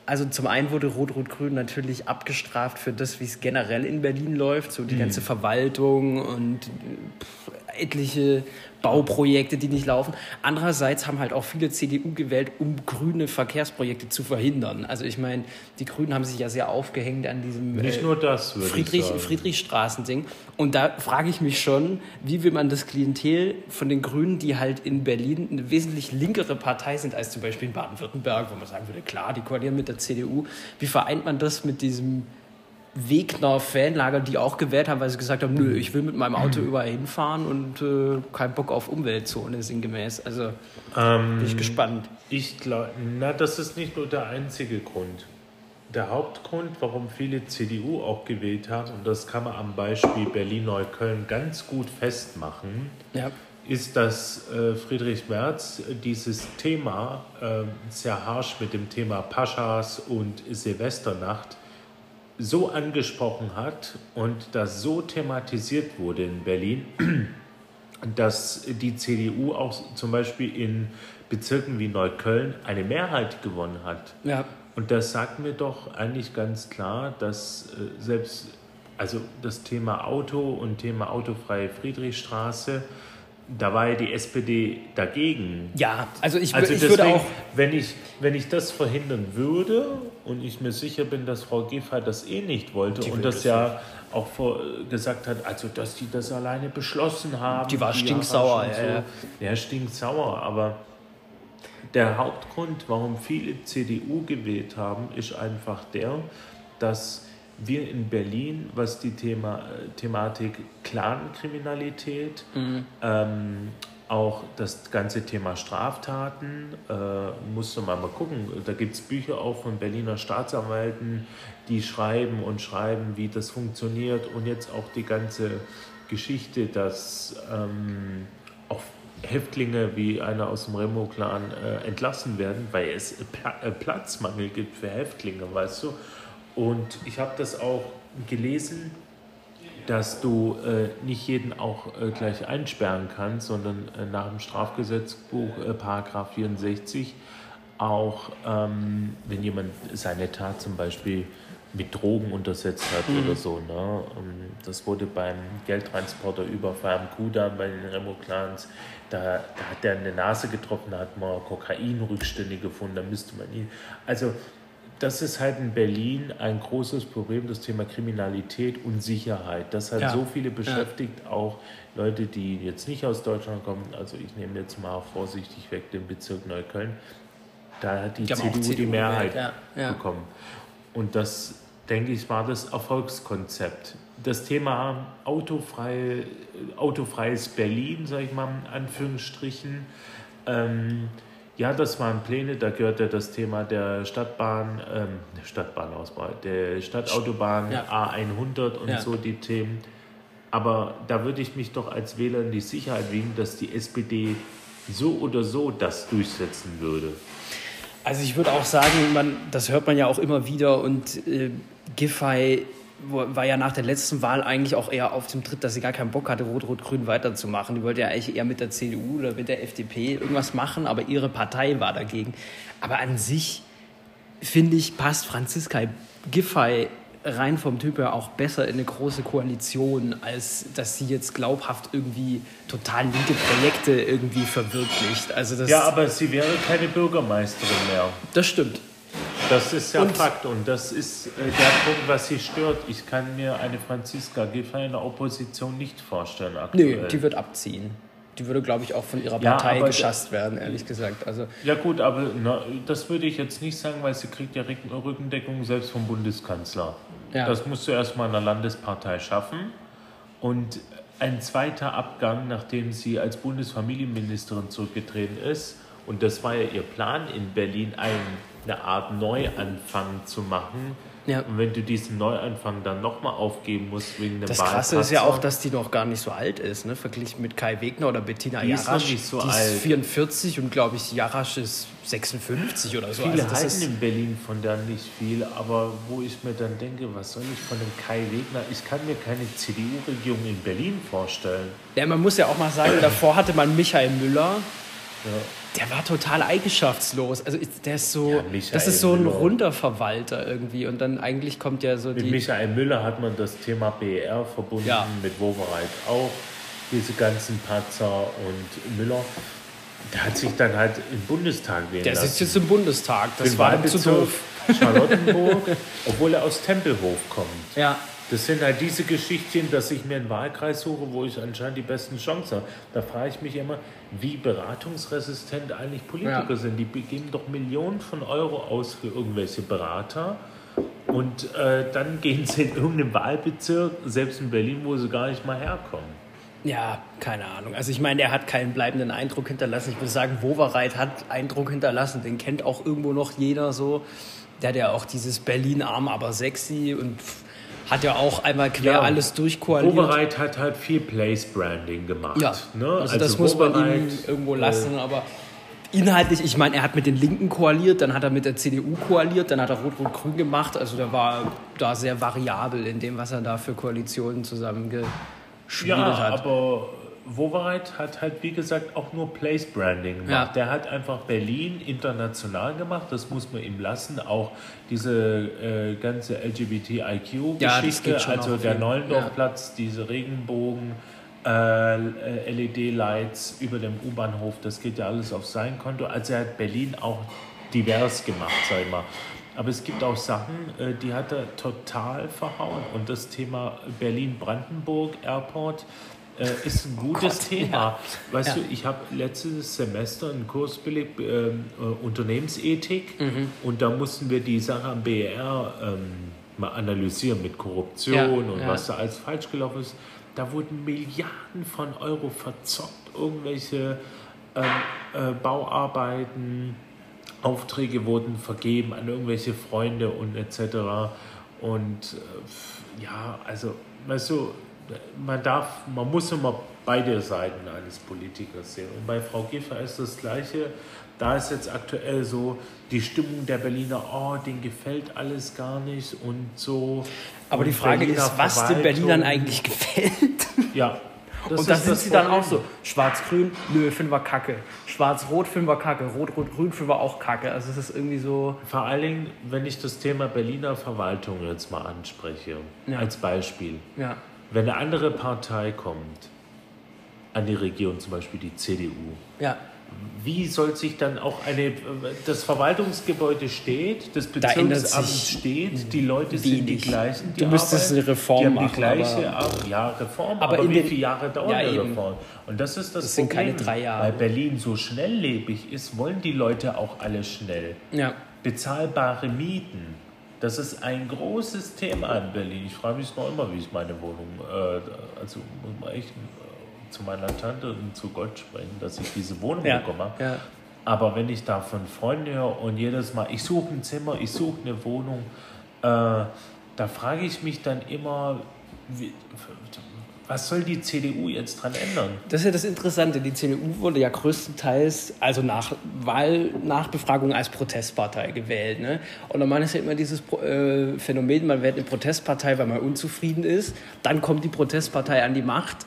also zum einen wurde Rot-Rot-Grün natürlich abgestraft für das, wie es generell in Berlin läuft, so die ganze Verwaltung und pff, etliche Bauprojekte, die nicht laufen. Andererseits haben halt auch viele CDU gewählt, um grüne Verkehrsprojekte zu verhindern. Also ich meine, die Grünen haben sich ja sehr aufgehängt an diesem Nicht äh, nur das, Friedrich. Friedrichstraßen-Ding. Und da frage ich mich schon, wie will man das Klientel von den Grünen, die halt in Berlin eine wesentlich linkere Partei sind als zum Beispiel in Baden-Württemberg, wo man sagen würde, klar, die koalieren mit der CDU. Wie vereint man das mit diesem Wegner-Fanlager, die auch gewählt haben, weil sie gesagt haben, nö, ich will mit meinem Auto überall hinfahren und äh, kein Bock auf Umweltzone sinngemäß. Also bin ich gespannt. Ich glaube, na, das ist nicht nur der einzige Grund. Der Hauptgrund, warum viele CDU auch gewählt haben, und das kann man am Beispiel Berlin-Neukölln ganz gut festmachen, Ja. ist, dass äh, Friedrich Merz dieses Thema äh, sehr harsch mit dem Thema Paschas und Silvesternacht so angesprochen hat und das so thematisiert wurde in Berlin, dass die CDU auch zum Beispiel in Bezirken wie Neukölln eine Mehrheit gewonnen hat. Ja. Und das sagt mir doch eigentlich ganz klar, dass äh, selbst also das Thema Auto und Thema autofreie Friedrichstraße da war ja die SPD dagegen. Ja, also ich, Also ich deswegen, würde auch. wenn ich, wenn ich das verhindern würde und ich mir sicher bin, dass Frau Giffey das eh nicht wollte Die und das das ja auch vor, gesagt hat, also dass die das alleine beschlossen haben. Die war Jahre stinksauer, ja. So. ja, stinksauer, aber der Hauptgrund, warum viele CDU gewählt haben, ist einfach der, dass wir in Berlin, was die Thema, Thematik Clankriminalität, ähm, auch das ganze Thema Straftaten, äh, musst du mal, mal gucken, da gibt es Bücher auch von Berliner Staatsanwälten, die schreiben und schreiben, wie das funktioniert. Und jetzt auch die ganze Geschichte, dass ähm, auch Häftlinge wie einer aus dem Remo-Clan äh, entlassen werden, weil es Pla äh, Platzmangel gibt für Häftlinge, weißt du. Und ich habe das auch gelesen, dass du äh, nicht jeden auch äh, gleich einsperren kannst, sondern äh, nach dem Strafgesetzbuch, äh, Paragraph 64, auch ähm, wenn jemand seine Tat zum Beispiel mit Drogen untersetzt hat oder so. Ne? Ähm, Das wurde beim Geldtransporter über am Kuda bei den Remo-Clans, da, da hat er eine Nase getroffen, da hat man Kokainrückstände gefunden, da müsste man ihn. Also das ist halt in Berlin ein großes Problem, das Thema Kriminalität und Sicherheit. Das hat Ja. so viele beschäftigt, auch Leute, die jetzt nicht aus Deutschland kommen. Also ich nehme jetzt mal vorsichtig weg den Bezirk Neukölln. Da hat die, auch CDU, die CDU Mehrheit ja, ja. bekommen. Und das, denke ich, war das Erfolgskonzept. Das Thema autofrei, autofreies Berlin, sage ich mal in Anführungsstrichen, ähm, ja, das waren Pläne, da gehört ja das Thema der Stadtbahn, ähm, der Stadtbahnausbau, der Stadtautobahn Ja. A100 und Ja. so die Themen. Aber da würde ich mich doch als Wähler in die Sicherheit wiegen, dass die SPD so oder so das durchsetzen würde. Also ich würde auch sagen, man, das hört man ja auch immer wieder und äh, Giffey war ja nach der letzten Wahl eigentlich auch eher auf dem Tritt, dass sie gar keinen Bock hatte, Rot-Rot-Grün weiterzumachen. Die wollte ja eigentlich eher mit der CDU oder mit der FDP irgendwas machen, aber ihre Partei war dagegen. Aber an sich, finde ich, passt Franziska Giffey rein vom Typ her auch besser in eine große Koalition, als dass sie jetzt glaubhaft irgendwie total linke Projekte irgendwie verwirklicht. Also das, Ja, aber sie wäre keine Bürgermeisterin mehr. das stimmt. Das ist ja Und- Fakt und das ist äh, der Punkt, was sie stört. Ich kann mir eine Franziska Giffey in der Opposition nicht vorstellen Nee, aktuell. die wird abziehen. Die würde, glaube ich, auch von ihrer Ja, Partei geschasst werden, ehrlich gesagt. Also, ja gut, aber na, das würde ich jetzt nicht sagen, weil sie kriegt ja Rücken- Rückendeckung selbst vom Bundeskanzler. Ja. Das musst du erstmal in der Landespartei schaffen. Und ein zweiter Abgang, nachdem sie als Bundesfamilienministerin zurückgetreten ist, und das war ja ihr Plan in Berlin, ein, eine Art Neuanfang zu machen. Ja. Und wenn du diesen Neuanfang dann nochmal aufgeben musst wegen einem das Krasse ist ja auch, dass die noch gar nicht so alt ist, ne? verglichen mit Kai Wegner oder Bettina Die ist Jarasch. nicht so die alt. ist 44 und, glaube ich, Jarasch ist 56 oder so. Viele also das halten ist, in Berlin von der nicht viel, aber wo ich mir dann denke, was soll ich von dem Kai Wegner? Ich kann mir keine CDU-Regierung in Berlin vorstellen. ja, man muss ja auch mal sagen, davor hatte man Michael Müller. Der war total eigenschaftslos. Also der ist so, Ja, das ist so ein Müller. runder Verwalter irgendwie. Und dann eigentlich kommt ja so Mit die. Michael Müller hat man das Thema BER verbunden, Ja. mit Wowereit auch, diese ganzen Patzer und Müller. Der hat sich dann halt im Bundestag wählen Der sitzt jetzt im Bundestag. Das Den war zu doof. Charlottenburg, obwohl er aus Tempelhof kommt. Ja, Das sind halt diese Geschichten, dass ich mir einen Wahlkreis suche, wo ich anscheinend die besten Chancen habe. Da frage ich mich immer, wie beratungsresistent eigentlich Politiker Ja. sind. Die geben doch Millionen von Euro aus für irgendwelche Berater. Und äh, dann gehen sie in irgendeinen Wahlbezirk, selbst in Berlin, wo sie gar nicht mal herkommen. Ja, keine Ahnung. Also ich meine, er hat keinen bleibenden Eindruck hinterlassen. Ich würde sagen, Wowereit hat Eindruck hinterlassen. Den kennt auch irgendwo noch jeder so. Der hat ja auch dieses Berlin arm, aber sexy und hat ja auch einmal quer Ja. alles durchkoaliert. Oberreit hat halt viel Place-Branding gemacht. Ja, ne? also, das muss man ihm irgendwo äh, lassen, aber inhaltlich, ich meine, er hat mit den Linken koaliert, dann hat er mit der CDU koaliert, dann hat er Rot-Rot-Grün gemacht, also der war da sehr variabel in dem, was er da für Koalitionen zusammengeschmiedet Ja, hat. aber Wowereit hat halt, wie gesagt, auch nur Place-Branding gemacht. Ja. Der hat einfach Berlin international gemacht, das muss man ihm lassen. Auch diese äh, ganze Ja, LGBTIQ-Geschichte, schon also der Neulendorfplatz, diese Regenbogen. äh, LED-Lights über dem U-Bahnhof, das geht ja alles auf sein Konto. Also er hat Berlin auch divers gemacht, sag ich mal. Aber es gibt auch Sachen, äh, die hat er total verhauen. Und das Thema Berlin-Brandenburg Airport äh, ist ein gutes Gott, Thema. ja. Weißt Ja. du, ich habe letztes Semester einen Kurs belegt, ähm, äh, Unternehmensethik. Mhm. Und da mussten wir die Sache am BR ähm, mal analysieren mit Korruption Ja, und was da alles falsch gelaufen ist. Da wurden Milliarden von Euro verzockt, irgendwelche ähm, äh, Bauarbeiten, Aufträge wurden vergeben an irgendwelche Freunde und etc. Und äh, ja, also, weißt du, man darf, man muss immer beide Seiten eines Politikers sehen. Und bei Frau Giffer ist das Gleiche. Da ist jetzt aktuell so die Stimmung der Berliner, oh, denen gefällt alles gar nicht und so. Aber die Und Frage Berliner ist, was den Berlinern eigentlich gefällt. Ja. das und da sind sie dann auch so. Schwarz-Grün, nö, finden wir kacke. Schwarz-Rot finden wir kacke. Rot-Rot-Grün finden wir auch kacke. Also es ist irgendwie so. Vor allen Dingen, wenn ich das Thema Berliner Verwaltung jetzt mal anspreche, Ja. als Beispiel. Ja. Wenn eine andere Partei kommt an die Regierung, zum Beispiel die CDU, Ja. wie soll sich dann auch eine, das Verwaltungsgebäude steht, das Bezirksamt steht, die Leute sind die wenig. gleichen, die Du müsstest arbeiten, eine Reform die haben machen, die gleiche, aber- Ar- ja, Reform, Aber aber, wie viele Jahre dauert Ja, eine. Reform? Und das ist das, Das sind Problem. keine drei Jahre. Weil Berlin so schnelllebig ist, wollen die Leute auch alle schnell Ja. bezahlbare Mieten. Das ist ein großes Thema in Berlin. Ich frage mich noch immer, wie ich meine Wohnung, äh, also muss man echt äh, zu meiner Tante und zu Gott sprechen, dass ich diese Wohnung Ja. bekomme. ja. Aber wenn ich da von Freunden höre und jedes Mal, ich suche ein Zimmer, ich suche eine Wohnung, äh, da frage ich mich dann immer, wie, was soll die CDU jetzt dran ändern? Das ist ja das Interessante. Die CDU wurde ja größtenteils, also nach Wahlnachbefragung als Protestpartei gewählt. Ne? Und dann ist ja immer dieses äh, Phänomen, man wird eine Protestpartei, weil man unzufrieden ist. Dann kommt die Protestpartei an die Macht.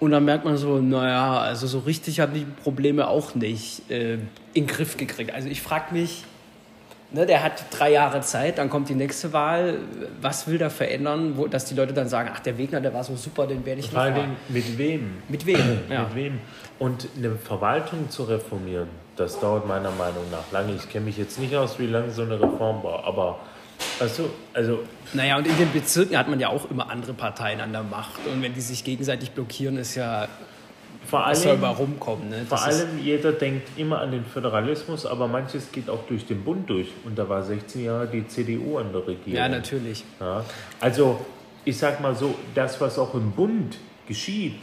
Und dann merkt man so, naja, also so richtig haben die Probleme auch nicht äh, in den Griff gekriegt. Also ich frage mich, ne, der hat drei Jahre Zeit, dann kommt die nächste Wahl. Was will der verändern, wo, dass die Leute dann sagen, ach, der Wegner, der war so super, den werde ich Vor nicht Dingen mit wem? Mit wem? Ja. Mit wem? Und eine Verwaltung zu reformieren, das dauert meiner Meinung nach lange. Ich kenne mich jetzt nicht aus, wie lange so eine Reform war, aber du, also Naja, und in den Bezirken hat man ja auch immer andere Parteien an der Macht. Und wenn die sich gegenseitig blockieren, ist ja, vor was soll allem, mal rumkommen. Ne? vor allem jeder denkt immer an den Föderalismus, aber manches geht auch durch den Bund durch. Und da war 16 Jahre die CDU an der Regierung. ja, natürlich. Ja, also ich sag mal so, das, was auch im Bund geschieht,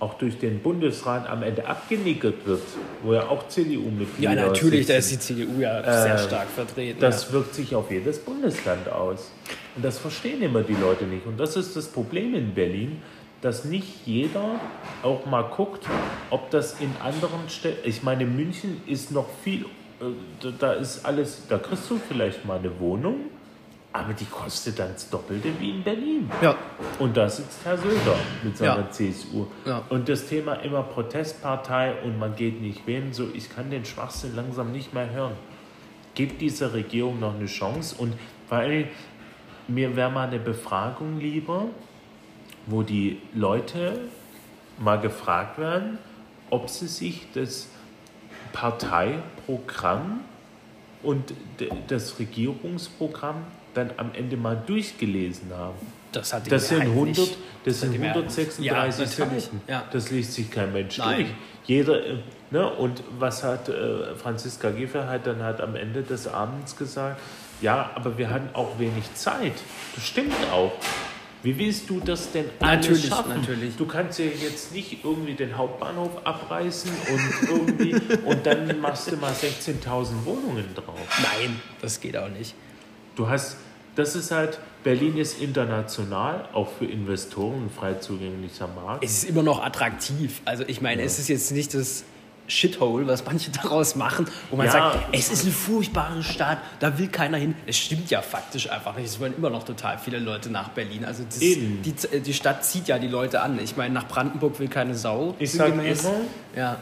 auch durch den Bundesrat am Ende abgenickert wird, wo ja auch CDU-Mitglieder Ja, natürlich, da ist die CDU ja sehr Äh, stark vertreten. Das wirkt sich auf jedes Bundesland aus. Und das verstehen immer die Leute nicht. Und das ist das Problem in Berlin, dass nicht jeder auch mal guckt, ob das in anderen Städten. Ich meine, München ist noch viel. äh, da- Da ist alles. Da kriegst du vielleicht mal eine Wohnung, aber die kostet dann das Doppelte wie in Berlin. ja. Und da sitzt Herr Söder mit seiner Ja. CSU. Ja. Und das Thema immer Protestpartei und man geht nicht wählen, so ich kann den Schwachsinn langsam nicht mehr hören. Gebt dieser Regierung noch eine Chance und vor allem, mir wäre mal eine Befragung lieber, wo die Leute mal gefragt werden, ob sie sich das Parteiprogramm und das Regierungsprogramm dann am Ende mal durchgelesen haben. Das hat die Das sind, Mehrheit 100, nicht. das sind hat die Mehrheit nicht. 136 Ja. Seiten. Ja. Das liest sich kein Mensch Nein. durch. Jeder, äh, ne, und was hat äh, Franziska Giffey hat dann halt am Ende des Abends gesagt? Ja, aber wir hatten auch wenig Zeit. Das stimmt auch. Wie willst du das denn alles Natürlich, schaffen? natürlich. Du kannst ja jetzt nicht irgendwie den Hauptbahnhof abreißen und irgendwie und dann machst du mal 16.000 Wohnungen drauf. Nein, das geht auch nicht. Du hast, das ist halt, Berlin ist international, auch für Investoren ein frei zugänglicher Markt. Es ist immer noch attraktiv. Also ich meine, es ist jetzt nicht das Shithole, was manche daraus machen, wo man Ja. sagt, es ist eine furchtbare Stadt, da will keiner hin. Es stimmt ja faktisch einfach nicht. Es wollen immer noch total viele Leute nach Berlin. Also das, die, die Stadt zieht ja die Leute an. Ich meine, nach Brandenburg will keine Sau. Ich sag sinngemäß. immer, Ja,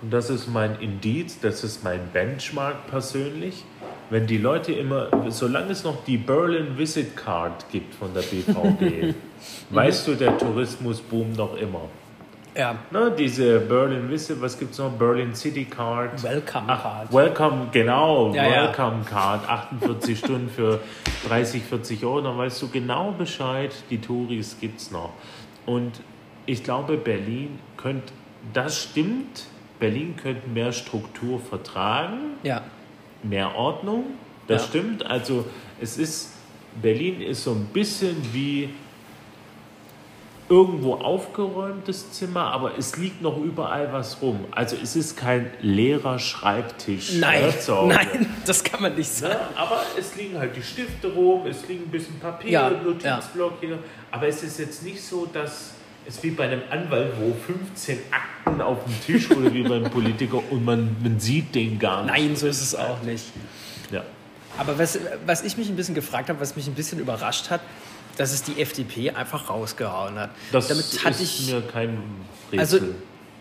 und das ist mein Indiz, das ist mein Benchmark persönlich, wenn die Leute immer, solange es noch die Berlin Visit Card gibt von der BVG, weißt du, der Tourismus boomt noch immer. Ja. Ne, diese Berlin Visit, was gibt es noch? Berlin City Card. Welcome Ach, Card. Welcome, genau, Ja, ja. Welcome Card, 48 Stunden für 30, 40 Euro, dann weißt du genau Bescheid, die Touris gibt es noch. Und ich glaube, Berlin könnte, das stimmt, Berlin könnte mehr Struktur vertragen, Ja. mehr Ordnung, das Ja. stimmt. Also es ist, Berlin ist so ein bisschen wie irgendwo aufgeräumtes Zimmer, aber es liegt noch überall was rum. Also es ist kein leerer Schreibtisch. Nein, ne, zu Hause. nein, das kann man nicht sagen. Ne? Aber es liegen halt die Stifte rum, es liegen ein bisschen Papier, Ja, Notizblock hier. Aber es ist jetzt nicht so, dass es wie bei einem Anwalt, wo 15 Akten auf dem Tisch oder wie beim Politiker und man, man sieht den gar nicht. Nein, so ist es auch nicht. Ja. Aber was, was ich mich ein bisschen gefragt habe, was mich ein bisschen überrascht hat, dass es die FDP einfach rausgehauen hat. Das Damit ist ich, mir kein Rätsel. Also,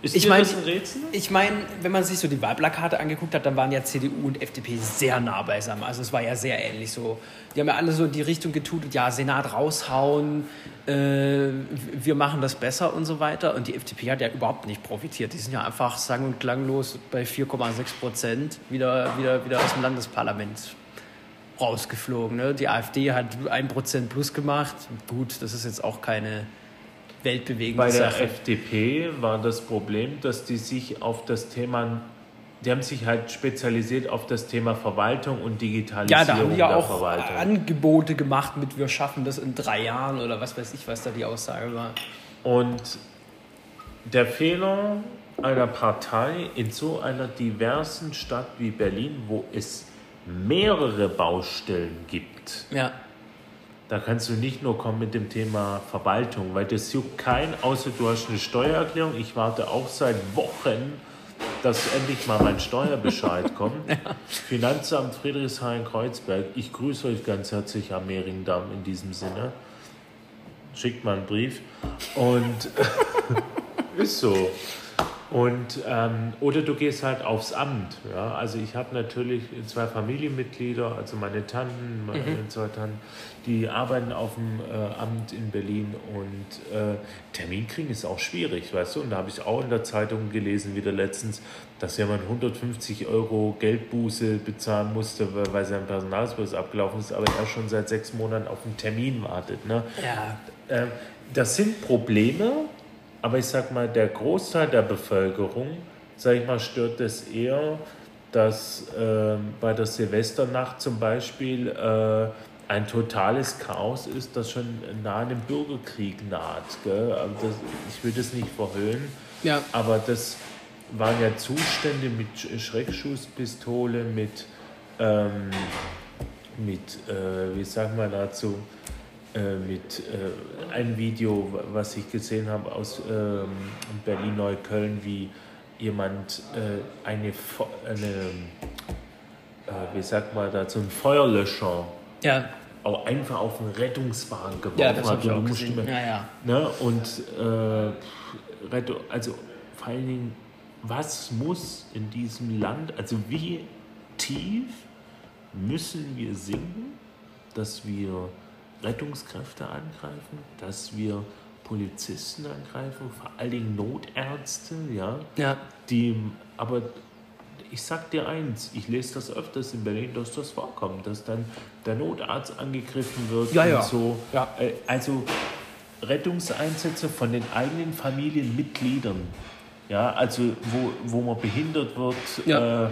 ist ich dir mein- das ein Rätsel? ich meine, wenn man sich so die Wahlplakate angeguckt hat, dann waren ja CDU und FDP sehr nah beisammen. Also es war ja sehr ähnlich so. Die haben ja alle so in die Richtung getutet, ja, Senat raushauen, äh, wir machen das besser und so weiter. Und die FDP hat ja überhaupt nicht profitiert. Die sind ja einfach sang- und klanglos bei 4,6 Prozent wieder, wieder, wieder aus dem Landesparlament rausgeflogen. Ne? Die AfD hat 1% plus gemacht. Gut, das ist jetzt auch keine weltbewegende Bei der Sache. FDP war das Problem, dass die sich auf das Thema, die haben sich halt spezialisiert auf das Thema Verwaltung und Digitalisierung Ja, da haben die ja der auch Verwaltung. Angebote gemacht mit wir schaffen das in drei Jahren oder was weiß ich, was da die Aussage war. Und der Fehler einer Partei in so einer diversen Stadt wie Berlin, wo es mehrere Baustellen gibt, Ja, da kannst du nicht nur kommen mit dem Thema Verwaltung, weil das juckt kein, außer du hast eine Steuererklärung. Ich warte auch seit Wochen, dass endlich mal mein Steuerbescheid kommt. Finanzamt Friedrichshain-Kreuzberg, ich grüße euch ganz herzlich am Mehringdamm in diesem Sinne. Schickt mal einen Brief. Und ist so. Und, ähm, oder du gehst halt aufs Amt. Ja? Also ich habe natürlich zwei Familienmitglieder, also meine Tanten, meine zwei Tanten, die arbeiten auf dem äh, Amt in Berlin und äh, Termin kriegen ist auch schwierig, weißt du. Und da habe ich auch in der Zeitung gelesen, wieder letztens, dass jemand 150 Euro Geldbuße bezahlen musste, weil- sein Personalausweis abgelaufen ist, aber er schon seit sechs Monaten auf einen Termin wartet. Ne? ja, Ähm, das sind Probleme, aber ich sag mal, der Großteil der Bevölkerung, sag ich mal, stört es eher, dass ähm, bei der Silvesternacht zum Beispiel äh, ein totales Chaos ist, das schon nahe einem Bürgerkrieg naht. Also das, ich will das nicht verhöhnen, ja, aber das waren ja Zustände mit Sch- Schreckschusspistole, mit, ähm, mit äh, wie sagt man dazu, äh, mit äh, ein Video, wa- was ich gesehen habe aus ähm, Berlin-Neukölln, wie jemand äh, eine, eine äh, wie sagt man dazu, ein Feuerlöscher ja, auch einfach auf einen Rettungswagen geworfen ja, das hat. ich und auch gesehen. immer- Ja, ja. Ne? Und äh, also vor allen Dingen, was muss in diesem Land, also wie tief müssen wir sinken, dass wir Rettungskräfte angreifen, dass wir Polizisten angreifen, vor allen Dingen Notärzte, ja, ja. die, aber ich sag dir eins, ich lese das öfters in Berlin, dass das vorkommt, dass dann der Notarzt angegriffen wird Ja, und ja. so. Ja. Äh, Also Rettungseinsätze von den eigenen Familienmitgliedern, ja, also wo, wo man behindert wird Ja. äh,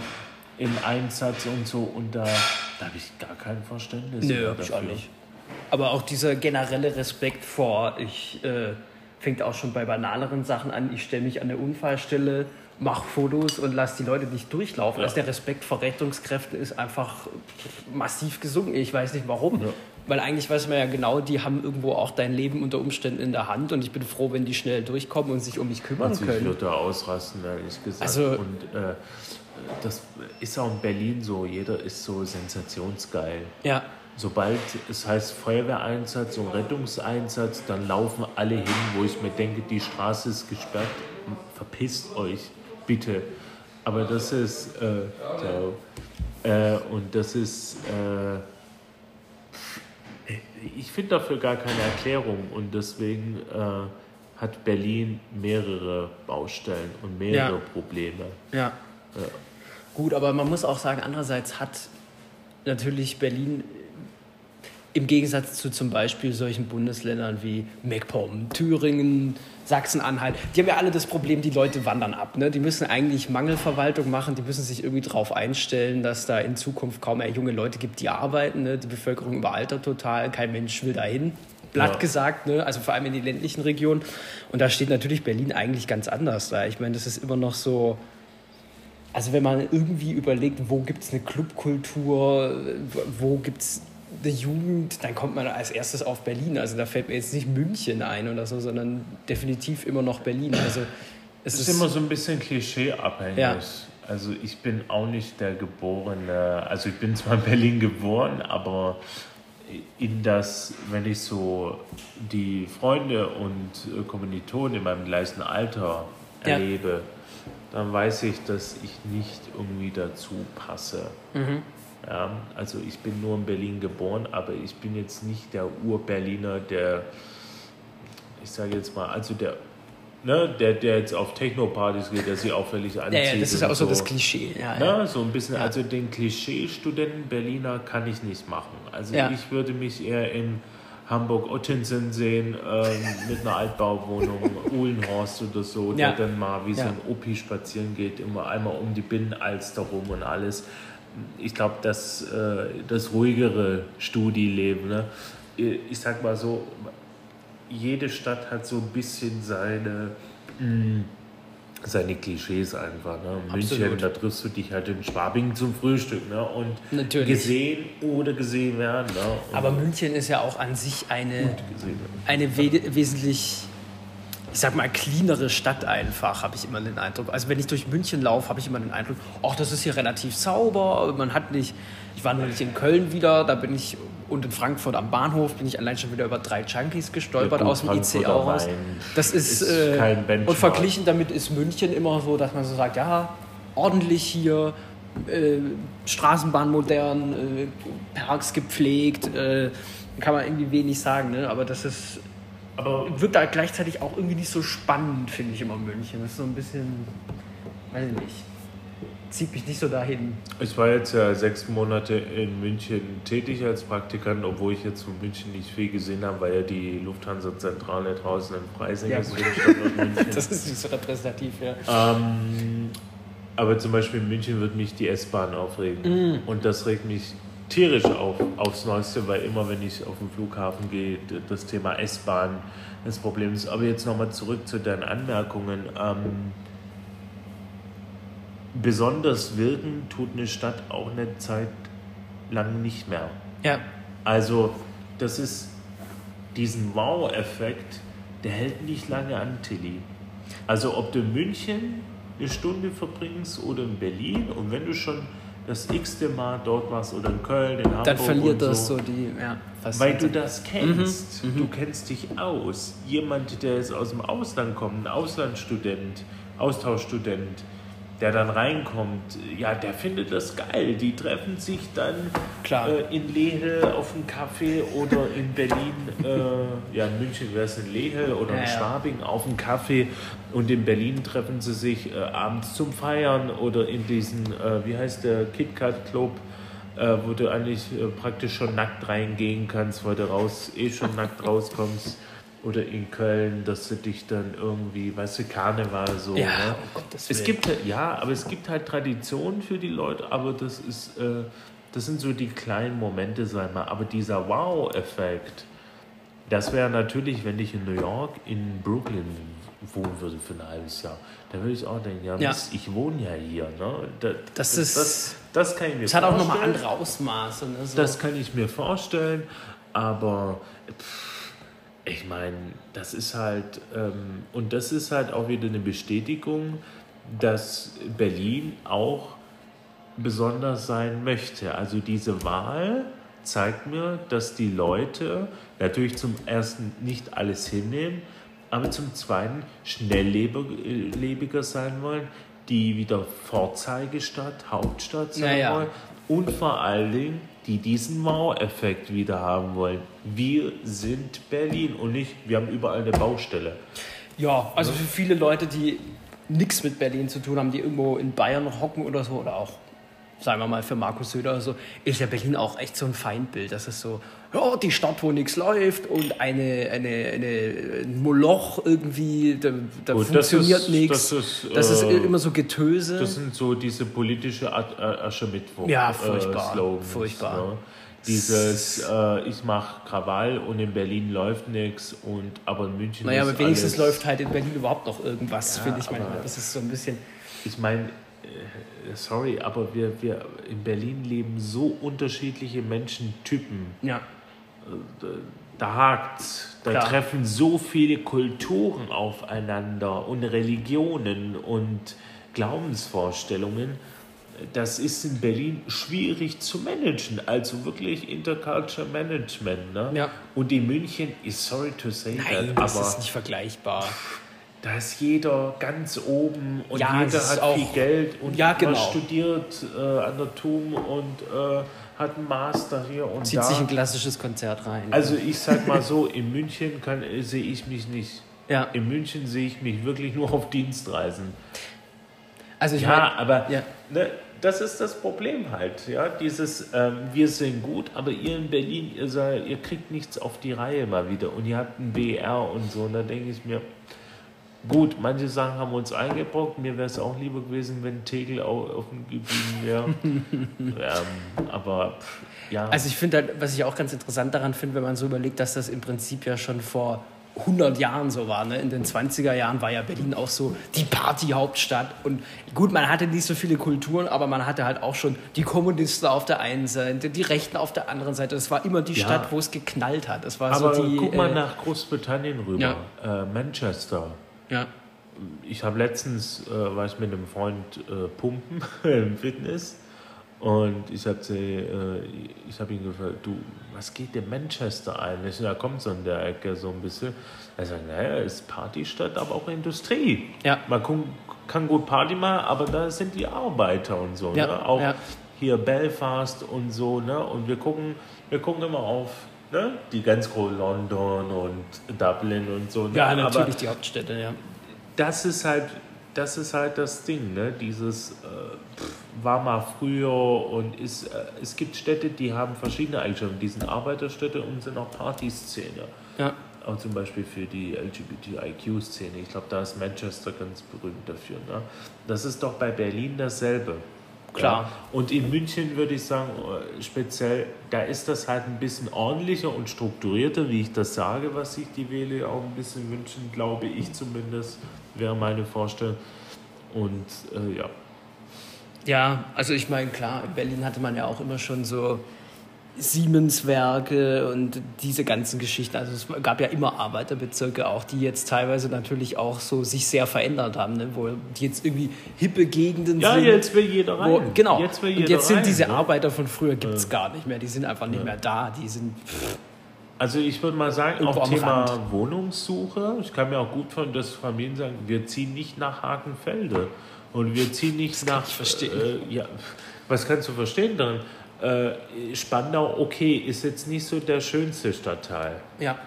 im Einsatz und so und da, da habe ich gar kein Verständnis Nö, mehr hab ich auch dafür. nicht. Aber auch dieser generelle Respekt vor, ich äh, fängt auch schon bei banaleren Sachen an. Ich stelle mich an der Unfallstelle, mache Fotos und lasse die Leute nicht durchlaufen. Ja. Also der Respekt vor Rettungskräften ist einfach massiv gesunken. Ich weiß nicht warum. Ja. Weil eigentlich weiß man ja genau, die haben irgendwo auch dein Leben unter Umständen in der Hand und ich bin froh, wenn die schnell durchkommen und sich um mich kümmern Also ich können. würde da ausrasten, ehrlich gesagt. Also- und äh, das ist auch in Berlin so. Jeder ist so sensationsgeil. Ja, Sobald es heißt Feuerwehreinsatz und Rettungseinsatz, dann laufen alle hin, wo ich mir denke, die Straße ist gesperrt. Verpisst euch, bitte. Aber das ist, äh. Äh, und das ist, äh, ich finde dafür gar keine Erklärung und deswegen äh, hat Berlin mehrere Baustellen und mehrere Ja. Probleme. Ja. Ja. Gut, aber man muss auch sagen, andererseits hat natürlich Berlin im Gegensatz zu zum Beispiel solchen Bundesländern wie MacPom, Thüringen, Sachsen-Anhalt, die haben ja alle das Problem, die Leute wandern ab. Ne? Die müssen eigentlich Mangelverwaltung machen, die müssen sich irgendwie darauf einstellen, dass da in Zukunft kaum mehr junge Leute gibt, die arbeiten. Ne? Die Bevölkerung überaltert total, kein Mensch will dahin. Blatt Ja. gesagt, ne? also vor allem in die ländlichen Regionen. Und da steht natürlich Berlin eigentlich ganz anders da. Ich meine, das ist immer noch so, also wenn man irgendwie überlegt, wo gibt es eine Clubkultur, wo gibt es eine Jugend, dann kommt man als erstes auf Berlin. Also da fällt mir jetzt nicht München ein oder so, sondern definitiv immer noch Berlin. Also es ist, ist immer so ein bisschen klischeeabhängig. Ja. Also ich bin auch nicht der geborene, also ich bin zwar in Berlin geboren, aber in das, wenn ich so die Freunde und äh, Kommilitonen in meinem gleichen Alter Ja. erlebe, dann weiß ich, dass ich nicht irgendwie dazu passe. Mhm. Ja, also ich bin nur in Berlin geboren, aber ich bin jetzt nicht der Ur-Berliner, der, ich sage jetzt mal, also der, ne, der, der jetzt auf Techno-Partys geht, der sich auffällig anzieht. ja, ja, das ist auch so das Klischee. Ja, Ne, ja. so ein bisschen, Ja. also den Klischee-Studenten Berliner kann ich nicht machen. Also Ja. ich würde mich eher in Hamburg-Ottensen sehen, ähm, mit einer Altbauwohnung, Uhlenhorst oder so, der dann mal wie so ein Opi spazieren geht, immer einmal um die Binnenalster rum und alles. Ich glaube, das, äh, das ruhigere Studileben, ne? ich sag mal so, jede Stadt hat so ein bisschen seine, mh, seine Klischees einfach. Ne? München, Absolut. da triffst du dich halt in Schwabing zum Frühstück ne? und Natürlich. gesehen oder gesehen werden. Ne? Und Aber München ist ja auch an sich eine, eine we wesentlich, ich sag mal, cleanere Stadt einfach, habe ich immer den Eindruck. Also wenn ich durch München laufe, habe ich immer den Eindruck, ach, das ist hier relativ sauber, man hat nicht, ich war neulich in Köln wieder, da bin ich, und in Frankfurt am Bahnhof bin ich allein schon wieder über drei Junkies gestolpert Ja, aus dem IC Frankfurter auch raus. Das ist, ist äh, kein Benchmark. und verglichen damit ist München immer so, dass man so sagt, ja, ordentlich hier, äh, Straßenbahn modern, äh, Parks gepflegt, äh, kann man irgendwie wenig sagen, ne? aber das ist, Aber wird da gleichzeitig auch irgendwie nicht so spannend, finde ich immer München. Das ist so ein bisschen, weiß ich nicht, zieht mich nicht so dahin. ich war jetzt ja sechs Monate in München tätig als Praktikant, obwohl ich jetzt von München nicht viel gesehen habe, weil ja die Lufthansa-Zentrale draußen in Freising Ja, ist. Das ist nicht so repräsentativ, ja. Ähm, aber zum Beispiel in München wird mich die S-Bahn aufregen. Mm. Und das regt mich tierisch auf, aufs Neueste, weil immer, wenn ich auf den Flughafen gehe, das Thema S-Bahn das Problem ist. Aber jetzt nochmal zurück zu deinen Anmerkungen. Ähm, besonders wirken tut eine Stadt auch eine Zeit lang nicht mehr. Ja, Also, das ist diesen Wow-Effekt, der hält nicht lange an, Tilly. Also, ob du in München eine Stunde verbringst oder in Berlin und wenn du schon das x-te Mal dort warst oder in Köln, in Hamburg dann verliert und das so die, ja, weil du das kennst. Mhm, mhm. Du kennst dich aus. Jemand, der jetzt aus dem Ausland kommt, ein Auslandsstudent, Austauschstudent, der dann reinkommt, ja, der findet das geil. Die treffen sich dann Klar. äh, in Lehel auf einen Kaffee oder in Berlin, äh, ja, in München wäre es in Lehel oder Ja, in. Schwabing auf einen Kaffee und in Berlin treffen sie sich äh, abends zum Feiern oder in diesen, äh, wie heißt der, KitKat Club äh, wo du eigentlich äh, praktisch schon nackt reingehen kannst, weil du raus, eh schon nackt rauskommst. Oder in Köln, dass du dich dann irgendwie, weißt du, Karneval so. Ja, ne? um Gottes Es Willen. gibt ja, aber es gibt halt Traditionen für die Leute, aber das ist, äh, das sind so die kleinen Momente, sag mal. Aber dieser Wow-Effekt, das wäre natürlich, wenn ich in New York, in Brooklyn wohnen würde für ein halbes Jahr. Da würde ich auch denken, ja, Ja. Mist, ich wohne ja hier. Ne? Da, Das ist- das, das kann ich mir Es hat auch nochmal vorstellen. andere Ausmaße. Ne? So. Das kann ich mir vorstellen, aber pff, ich meine, das ist halt, ähm, und das ist halt auch wieder eine Bestätigung, dass Berlin auch besonders sein möchte. Also diese Wahl zeigt mir, dass die Leute natürlich zum ersten nicht alles hinnehmen, aber zum zweiten schnelllebiger sein wollen, die wieder Vorzeigestadt, Hauptstadt sein Ja, ja. wollen und vor allen Dingen, die diesen Wow-Effekt wieder haben wollen. Wir sind Berlin und nicht, wir haben überall eine Baustelle. Ja, also für viele Leute, die nichts mit Berlin zu tun haben, die irgendwo in Bayern hocken oder so, oder auch, sagen wir mal, für Markus Söder oder so, ist ja Berlin auch echt so ein Feindbild. Das ist so, ja, die Stadt, wo nichts läuft und eine, eine, eine ein Moloch irgendwie, da, da Gut, funktioniert ist- nichts. das ist, Das ist äh, immer so Getöse. Das sind so diese politische äh, Aschermittwoch Ja, furchtbar, äh, Slogans, furchtbar. Ne? Dieses äh, ich mache Krawall und in Berlin läuft nichts und aber in München naja, ist aber wenigstens alles, läuft halt in Berlin überhaupt noch irgendwas, Ja, finde ich. Meine, das ist so ein bisschen. Ich meine, äh, sorry, aber wir, wir in Berlin leben so unterschiedliche Menschentypen. Ja, Da hakt's. Da Klar. treffen so viele Kulturen aufeinander und Religionen und Glaubensvorstellungen. Das ist in Berlin schwierig zu managen, also wirklich Interculture Management. Ne? Ja. Und in München ist sorry to say nein, that, das ist nicht vergleichbar. Da ist jeder ganz oben und Ja, jeder hat auch- viel Geld und Ja, genau. studiert äh, an der TUM und äh, hat einen Master hier und Zieht da. sich ein klassisches Konzert rein. Also ich sag mal so, in München kann, äh, sehe ich mich nicht. ja, In München sehe ich mich wirklich nur auf Dienstreisen. also ich ja, meine, aber ja. ne, das ist das Problem halt. Ja, dieses ähm, wir sind gut, aber ihr in Berlin, ihr, seid, ihr kriegt nichts auf die Reihe mal wieder und ihr habt ein BR und so. Und da denke ich mir, gut, manche Sachen haben uns eingebrockt. Mir wäre es auch lieber gewesen, wenn Tegel au- offen geblieben wäre. ähm, aber ja. Also ich finde, halt, was ich auch ganz interessant daran finde, wenn man so überlegt, dass das im Prinzip ja schon vor 100 Jahren so war. Ne? In den 20er Jahren war ja Berlin auch so die Partyhauptstadt. Und gut, man hatte nicht so viele Kulturen, aber man hatte halt auch schon die Kommunisten auf der einen Seite, die Rechten auf der anderen Seite. Das war immer die Ja. Stadt, wo es geknallt hat. Das war aber so die, guck mal äh, nach Großbritannien rüber. Äh, Manchester. Ja, Ich habe letztens, äh, war ich mit einem Freund äh, pumpen im Fitness und ich habe äh, ich hab ihn gefragt, du, was geht in Manchester ein? Ich, so, da kommt so in der Ecke so ein bisschen. Er sagt, naja, ist Partystadt, aber auch Industrie. Ja. Man kann, kann gut Party machen, aber da sind die Arbeiter und so. Ja, Ne? Auch ja. hier Belfast und so. Ne? Und wir gucken, wir gucken immer auf ne? die ganz großen London und Dublin und so. Ne? ja Aber- natürlich die Hauptstädte, ja. das ist halt, das ist halt das Ding, ne? Dieses äh, pff, war mal früher und ist, äh, es gibt Städte, die haben verschiedene Eigenschaften. Die sind Arbeiterstädte und sind auch Partyszene. ja. Auch zum Beispiel für die LGBTIQ-Szene. Ich glaube, da ist Manchester ganz berühmt dafür. Ne? Das ist doch bei Berlin dasselbe. Klar. Ja? Und in München würde ich sagen, äh, speziell, da ist das halt ein bisschen ordentlicher und strukturierter, wie ich das sage, was sich die Wähler auch ein bisschen wünschen, glaube ich zumindest, wäre meine Vorstellung. Und äh, ja. Ja, also ich meine, klar, in Berlin hatte man ja auch immer schon so Siemenswerke und diese ganzen Geschichten. Also es gab ja immer Arbeiterbezirke auch, die jetzt teilweise natürlich auch so sich sehr verändert haben, ne? wo die jetzt irgendwie hippe Gegenden Ja, sind. jetzt will jeder rein. Wo, genau. Jetzt will und jeder jetzt sind rein, diese ne? Arbeiter von früher gibt es gar nicht mehr. Die sind einfach nicht mehr da. Die sind Also ich würde mal sagen, Irgendwo auch Thema Rand. Wohnungssuche. Ich kann mir auch gut von dass Familien sagen, wir ziehen nicht nach Hakenfelde und wir ziehen nicht kann nach. ich verstehen. Äh, ja, was kannst du verstehen darin? Äh, Spandau, okay, ist jetzt nicht so der schönste Stadtteil. ja.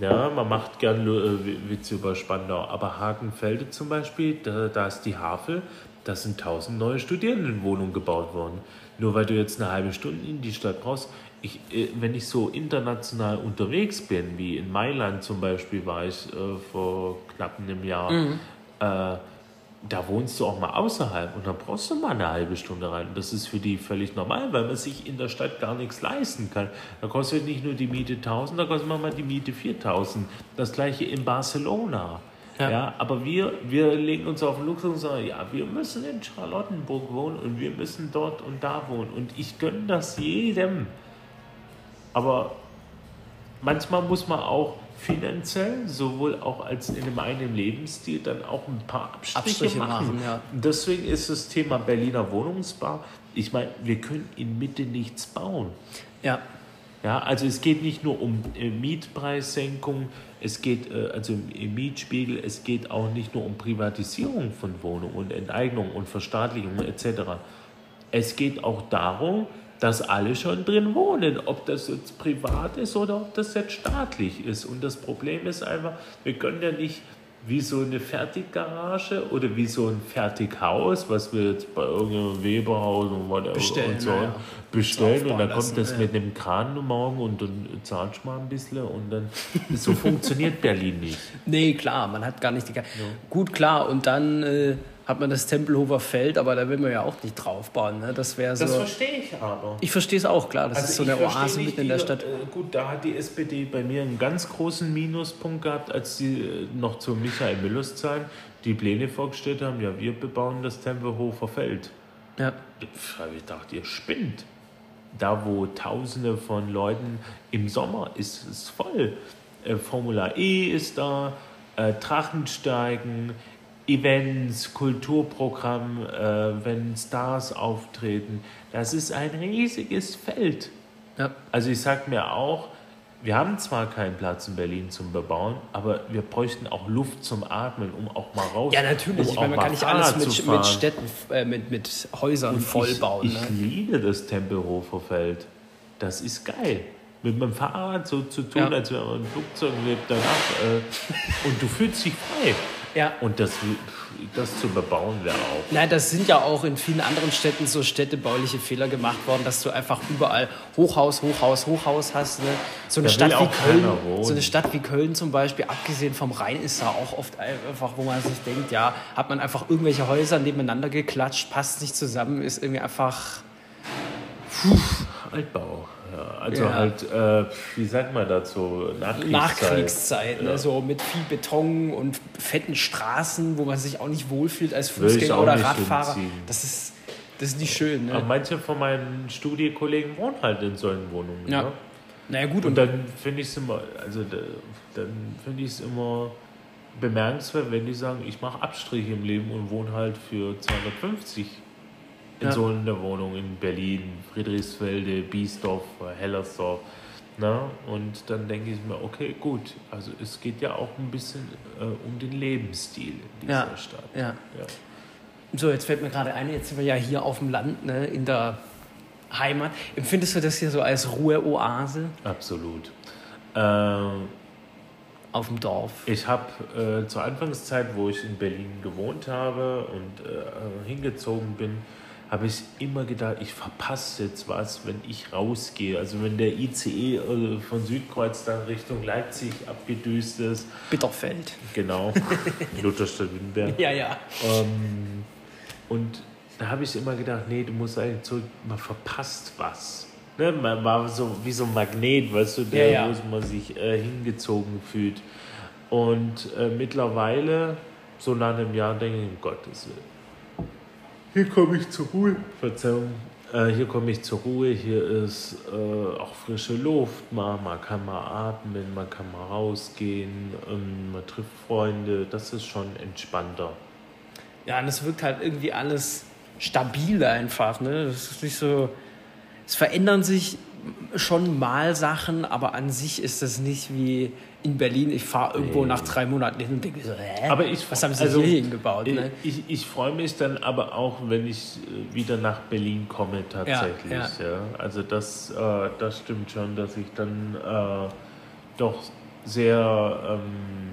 Ja, man macht gern äh, Witze über Spandau, aber Hakenfelde zum Beispiel, da, da ist die Havel, da sind tausend neue Studierendenwohnungen gebaut worden. Nur weil du jetzt eine halbe Stunde in die Stadt brauchst. Ich, äh, wenn ich so international unterwegs bin, wie in Mailand zum Beispiel war ich äh, vor knapp einem Jahr, äh, da wohnst du auch mal außerhalb und dann brauchst du mal eine halbe Stunde rein. Das ist für die völlig normal, weil man sich in der Stadt gar nichts leisten kann. Da kostet nicht nur die Miete 1000, da kostet manchmal die Miete 4000. Das gleiche in Barcelona. Ja. Ja. aber wir, wir legen uns auf den Luxus und sagen, ja, wir müssen in Charlottenburg wohnen und wir müssen dort und da wohnen. Und ich gönne das jedem. Aber manchmal muss man auch finanziell, sowohl auch als in einem eigenen Lebensstil, dann auch ein paar Abstriche, Abstriche machen. machen, ja. Deswegen ist das Thema Berliner Wohnungsbau, ich meine, wir können in Mitte nichts bauen. Ja. Ja, also es geht nicht nur um äh, Mietpreissenkung, es geht äh, also im Mietspiegel, es geht auch nicht nur um Privatisierung von Wohnungen und Enteignung und Verstaatlichung etc. es geht auch darum, dass alle schon drin wohnen, ob das jetzt privat ist oder ob das jetzt staatlich ist. Und das Problem ist einfach, wir können ja nicht wie so eine Fertiggarage oder wie so ein Fertighaus, was wir jetzt bei irgendeinem Weberhaus und, whatever Bestellen, und so ja. bestellen. Und dann kommt das lassen, mit einem Kran morgen und dann zahlst du mal ein bisschen und dann so funktioniert Berlin nicht. Nee, klar, man hat gar nicht die. Ga- Gut, klar, und dann äh, hat man das Tempelhofer Feld, aber da will man ja auch nicht draufbauen. Ne? Das wäre so. Das verstehe ich aber. ich verstehe es auch, klar. Das ist so Also eine Oase mitten in der die- Stadt. Äh, gut, da hat die SPD bei mir einen ganz großen Minuspunkt gehabt, als sie äh, noch zu Michael Müllers Zeit die Pläne vorgestellt haben. Ja, wir bebauen das Tempelhofer Feld. Ja. Hab ich dachte, ihr spinnt. Da, wo Tausende von Leuten im Sommer ist es voll. Äh, Formula E ist da, Drachensteigen, Events, Kulturprogramm, äh, wenn Stars auftreten. Das ist ein riesiges Feld. Ja. Also ich sag mir auch, wir haben zwar keinen Platz in Berlin zum Bebauen, aber wir bräuchten auch Luft zum Atmen, um auch mal raus. Ja, natürlich. Um ich meine, man kann nicht alles mit, mit Städten, äh, mit, mit Häusern Und vollbauen. Ich, ich ne? liebe das Tempelhofer Feld. Das ist geil. Mit meinem Fahrrad so zu tun, Ja. als wäre man ein Flugzeug lebt danach. Äh, und du fühlst dich frei. Ja. Und das, das zu bebauen wäre auch. Nein, das sind ja auch in vielen anderen Städten so städtebauliche Fehler gemacht worden, dass du einfach überall Hochhaus, Hochhaus, Hochhaus hast. Ne? So, eine Da Stadt wie Köln, so eine Stadt wie Köln zum Beispiel, abgesehen vom Rhein, ist da auch oft einfach, wo man sich denkt, ja, hat man einfach irgendwelche Häuser nebeneinander geklatscht, passt nicht zusammen, ist irgendwie einfach. Altbau. Ja, also Ja. halt, äh, wie sagt man dazu? Nachkriegszeit. Nachkriegszeit, Ja. ne? so mit viel Beton und fetten Straßen, wo man sich auch nicht wohlfühlt als Fußgänger oder Radfahrer. hinziehen. Das ist, das ist nicht schön. Aber Ne? manche von meinen Studiekollegen wohnen halt in solchen Wohnungen. Ja. Ne? Naja, gut, Und und dann finde ich es immer, also da- dann finde ich es immer bemerkenswert, wenn die sagen, ich mache Abstriche im Leben und wohne halt für 250 in Ja. so einer Wohnung in Berlin, Friedrichsfelde, Biesdorf, Hellersdorf. Na? Und dann denke ich mir, okay, gut, also es geht ja auch ein bisschen äh, um den Lebensstil in dieser Ja. Stadt. ja. Ja. So, jetzt fällt mir gerade ein, jetzt sind wir ja hier auf dem Land, ne, in der Heimat. Empfindest du das hier so als Ruheoase Absolut. Ähm, auf dem Dorf? Ich habe äh, zur Anfangszeit, wo ich in Berlin gewohnt habe und äh, hingezogen bin, habe ich immer gedacht, ich verpasse jetzt was, wenn ich rausgehe. Also wenn der ICE äh, von Südkreuz dann Richtung Leipzig abgedüst ist. Bitterfeld. Genau, Lutherstadt Wittenberg. Ja, ja. Ähm, und da habe ich immer gedacht, nee, du musst eigentlich zurück, man verpasst was. Ne? Man war so wie so ein Magnet, weißt du, der, Ja, ja. wo man sich äh, hingezogen fühlt. Und äh, mittlerweile, so nach einem Jahr, denke ich, um Gottes Willen. Hier komme ich zur Ruhe. Verzeihung. Äh, hier komme ich zur Ruhe, hier ist äh, auch frische Luft, man, man kann mal atmen, man kann mal rausgehen, ähm, man trifft Freunde, das ist schon entspannter. Ja, und es wirkt halt irgendwie alles stabil einfach. Ne? Das ist nicht so. Es verändern sich schon mal Sachen, aber an sich ist das nicht wie in Berlin. Ich fahre irgendwo Nee. nach drei Monaten hin und denke so, hä? Aber ich, Was haben sie also, hier hingebaut? Ich, Ne? ich, ich freue mich dann aber auch, wenn ich äh, wieder nach Berlin komme tatsächlich. Ja, Ja, Also das, äh, das stimmt schon, dass ich dann äh, doch sehr, ähm,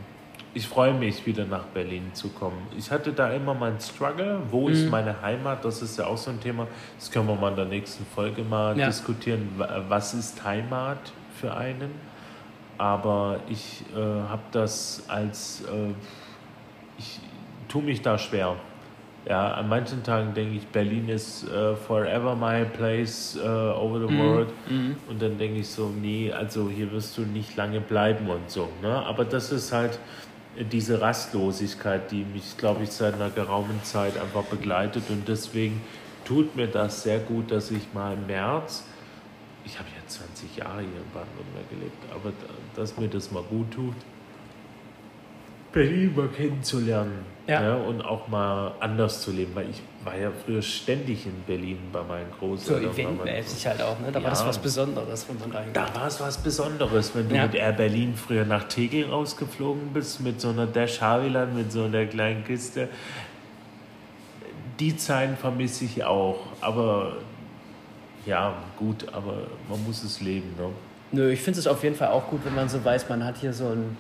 ich freue mich wieder nach Berlin zu kommen. Ich hatte da immer meinen Struggle, wo Mhm. ist meine Heimat, das ist ja auch so ein Thema, das können wir mal in der nächsten Folge mal Ja. diskutieren, Wa- was ist Heimat für einen. Aber ich äh, habe das als, äh, ich tue mich da schwer. Ja, an manchen Tagen denke ich, Berlin ist äh, forever my place äh, over the world. Und dann denke ich so, nee, also hier wirst du nicht lange bleiben und so. Ne? Aber das ist halt äh, diese Rastlosigkeit, die mich, glaube ich, seit einer geraumen Zeit einfach begleitet. Und deswegen tut mir das sehr gut, dass ich mal im März ich habe ja 20 Jahre hier in Baden-Württemberg gelebt, aber da, dass mir das mal gut tut, Berlin mal kennenzulernen Ja. und auch mal anders zu leben, weil ich war ja früher ständig in Berlin bei meinen So Großeltern. meinen- eventmäßig halt auch. Ne? Da war das Ja. was Besonderes, wenn man da da war es was Besonderes, wenn du Ja. mit Air Berlin früher nach Tegel rausgeflogen bist, mit so einer Dash Haviland, mit so einer kleinen Kiste. die Zeiten vermisse ich auch. Aber ja, gut, aber man muss es leben. Ne? Nö, ich finde es auf jeden Fall auch gut, wenn man so weiß, man hat hier so einen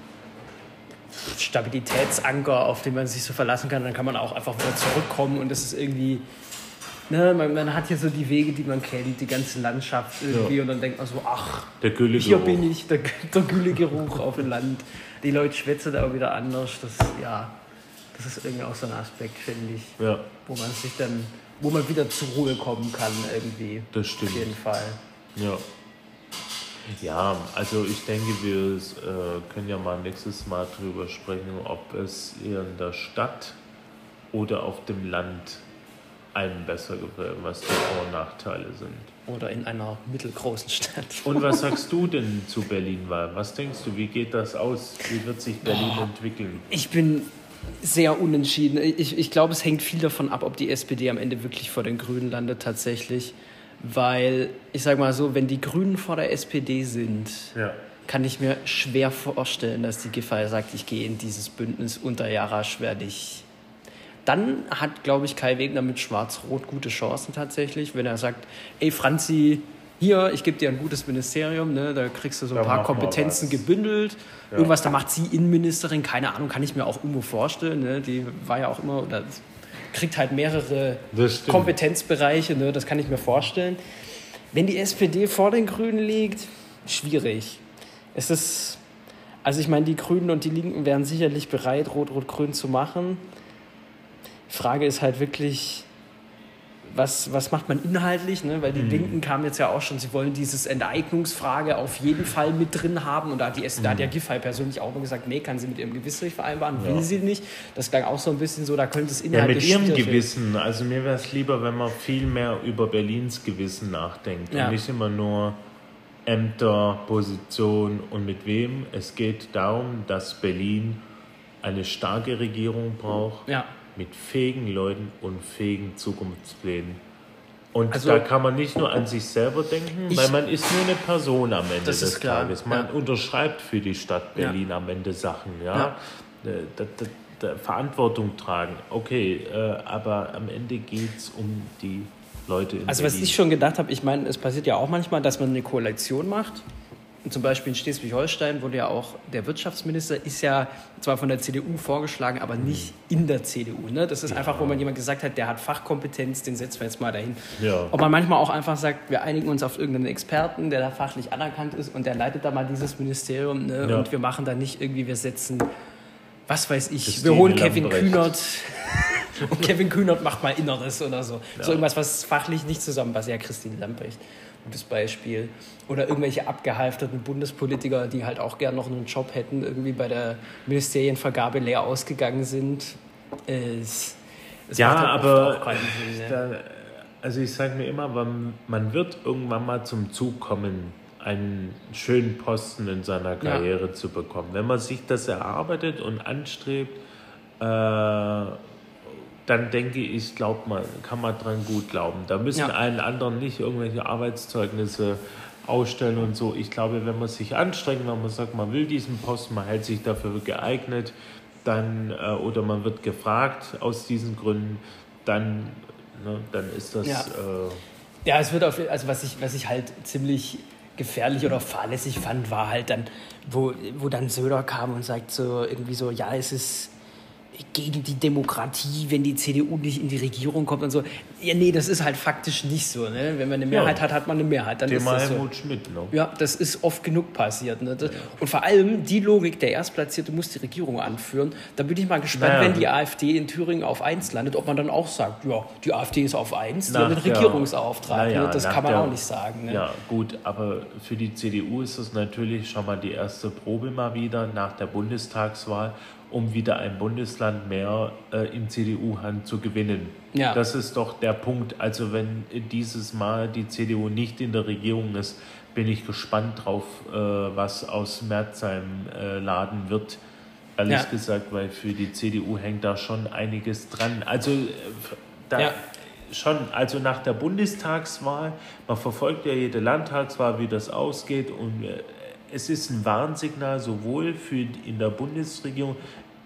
Stabilitätsanker, auf den man sich so verlassen kann. Dann kann man auch einfach wieder zurückkommen und das ist irgendwie. Ne, man, man hat hier so die Wege, die man kennt, die ganze Landschaft irgendwie ja. und dann denkt man so, ach, der hier bin ich, der, der Güllegeruch auf dem Land. Die Leute schwätzen da auch wieder anders. Das, ja, das ist irgendwie auch so ein Aspekt, finde ich, ja. wo man sich dann, wo man wieder zur Ruhe kommen kann irgendwie. Das stimmt. Auf jeden Fall. Ja. Ja, also ich denke, wir äh, können ja mal nächstes Mal darüber sprechen, ob es eher in der Stadt oder auf dem Land einem besser gefällt, was die Vor- und Nachteile sind. Oder in einer mittelgroßen Stadt. Und was sagst du denn zu Berlin-Wahl? Was denkst du, wie geht das aus? Wie wird sich Berlin Boah, entwickeln? Ich bin sehr unentschieden. Ich, ich glaube, es hängt viel davon ab, ob die SPD am Ende wirklich vor den Grünen landet tatsächlich. Weil, ich sage mal so, wenn die Grünen vor der SPD sind, ja. kann ich mir schwer vorstellen, dass die Giffey sagt, ich gehe in dieses Bündnis unter Jarasch werde ich. Dann hat, glaube ich, Kai Wegner mit Schwarz-Rot gute Chancen tatsächlich, wenn er sagt, ey Franzi, hier, ich gebe dir ein gutes Ministerium, ne, da kriegst du so ein da paar Kompetenzen gebündelt. Ja. Irgendwas, da macht sie Innenministerin, keine Ahnung, kann ich mir auch irgendwo vorstellen. Ne? Die war ja auch immer, oder kriegt halt mehrere Kompetenzbereiche, ne? das kann ich mir vorstellen. Wenn die SPD vor den Grünen liegt, schwierig. Es ist, also ich meine, die Grünen und die Linken wären sicherlich bereit, Rot-Rot-Grün zu machen. Die Frage ist halt wirklich, was, was macht man inhaltlich? Ne? Weil die mhm. Linken kamen jetzt ja auch schon, sie wollen dieses Enteignungsfrage auf jeden Fall mit drin haben. Und da hat, die, mhm. da hat ja Giffey persönlich auch mal gesagt, nee, kann sie mit ihrem Gewissen nicht vereinbaren, will ja. sie nicht. Das klang auch so ein bisschen so, da könnte es inhaltlich... Ja, mit ihrem Gewissen. Also mir wäre es lieber, wenn man viel mehr über Berlins Gewissen nachdenkt. Ja. Und nicht immer nur Ämter, Position und mit wem. Es geht darum, dass Berlin eine starke Regierung braucht. Ja mit fähigen Leuten und fähigen Zukunftsplänen. Und also, da kann man nicht nur an sich selber denken, ich, weil man ist nur eine Person am Ende des Tages. Man ja. unterschreibt für die Stadt Berlin ja. am Ende Sachen, ja. ja. Da, da, da, Verantwortung tragen, okay, äh, aber am Ende geht es um die Leute in Also Berlin. was ich schon gedacht habe, ich meine, es passiert ja auch manchmal, dass man eine Koalition macht zum Beispiel in Schleswig-Holstein wurde ja auch der Wirtschaftsminister, ist ja zwar von der CDU vorgeschlagen, aber nicht in der CDU. Ne? Das ist ja. einfach, wo man jemand gesagt hat, der hat Fachkompetenz, den setzen wir jetzt mal dahin. Ja. Ob man manchmal auch einfach sagt, wir einigen uns auf irgendeinen Experten, der da fachlich anerkannt ist und der leitet da mal dieses Ministerium ne? ja. und wir machen da nicht irgendwie, wir setzen, was weiß ich, Christine wir holen Kevin Lambrecht. Kühnert. und Kevin Kühnert macht mal Inneres oder so. So irgendwas, was fachlich nicht zusammenpasst. Ja, Christine Lambrecht gutes Beispiel. Oder irgendwelche abgehalfterten Bundespolitiker, die halt auch gern noch einen Job hätten, irgendwie bei der Ministerienvergabe leer ausgegangen sind. Es, es ja, halt aber Sinn, da, also ich sage mir immer, man, man wird irgendwann mal zum Zug kommen, einen schönen Posten in seiner Karriere ja. zu bekommen. Wenn man sich das erarbeitet und anstrebt, äh, dann denke ich, glaubt man, kann man dran gut glauben. Da müssen ja. allen anderen nicht irgendwelche Arbeitszeugnisse ausstellen und so. Ich glaube, wenn man sich anstrengt, wenn man sagt, man will diesen Posten, man hält sich dafür geeignet, dann äh, oder man wird gefragt aus diesen Gründen, dann, ne, dann ist das. Ja. Äh, ja, es wird auf, also was ich, was ich halt ziemlich gefährlich oder fahrlässig fand, war halt dann, wo, wo dann Söder kam und sagt so irgendwie so, ja, es ist gegen die Demokratie, wenn die CDU nicht in die Regierung kommt und so. Ja, nee, das ist halt faktisch nicht so. Ne? Wenn man eine Mehrheit ja. hat, hat man eine Mehrheit. Dann Thema ist das Helmut so. Schmidt, ne? Ja, das ist oft genug passiert. Ne? Das, ja. Und vor allem die Logik, der Erstplatzierte muss die Regierung anführen. Da bin ich mal gespannt, naja. wenn die AfD in Thüringen auf 1 landet, ob man dann auch sagt, ja, die AfD ist auf 1, die haben den Regierungsauftrag. Naja, ne? Das kann man der, auch nicht sagen. Ne? Ja, gut, aber für die CDU ist es natürlich schon mal die erste Probe mal wieder nach der Bundestagswahl um wieder ein Bundesland mehr äh, in CDU-Hand zu gewinnen. Ja. Das ist doch der Punkt. Also wenn dieses Mal die CDU nicht in der Regierung ist, bin ich gespannt drauf, äh, was aus Merzheim äh, laden wird. Ehrlich ja. gesagt, weil für die CDU hängt da schon einiges dran. Also äh, da ja. schon, also nach der Bundestagswahl, man verfolgt ja jede Landtagswahl, wie das ausgeht und äh, es ist ein Warnsignal sowohl für in der Bundesregierung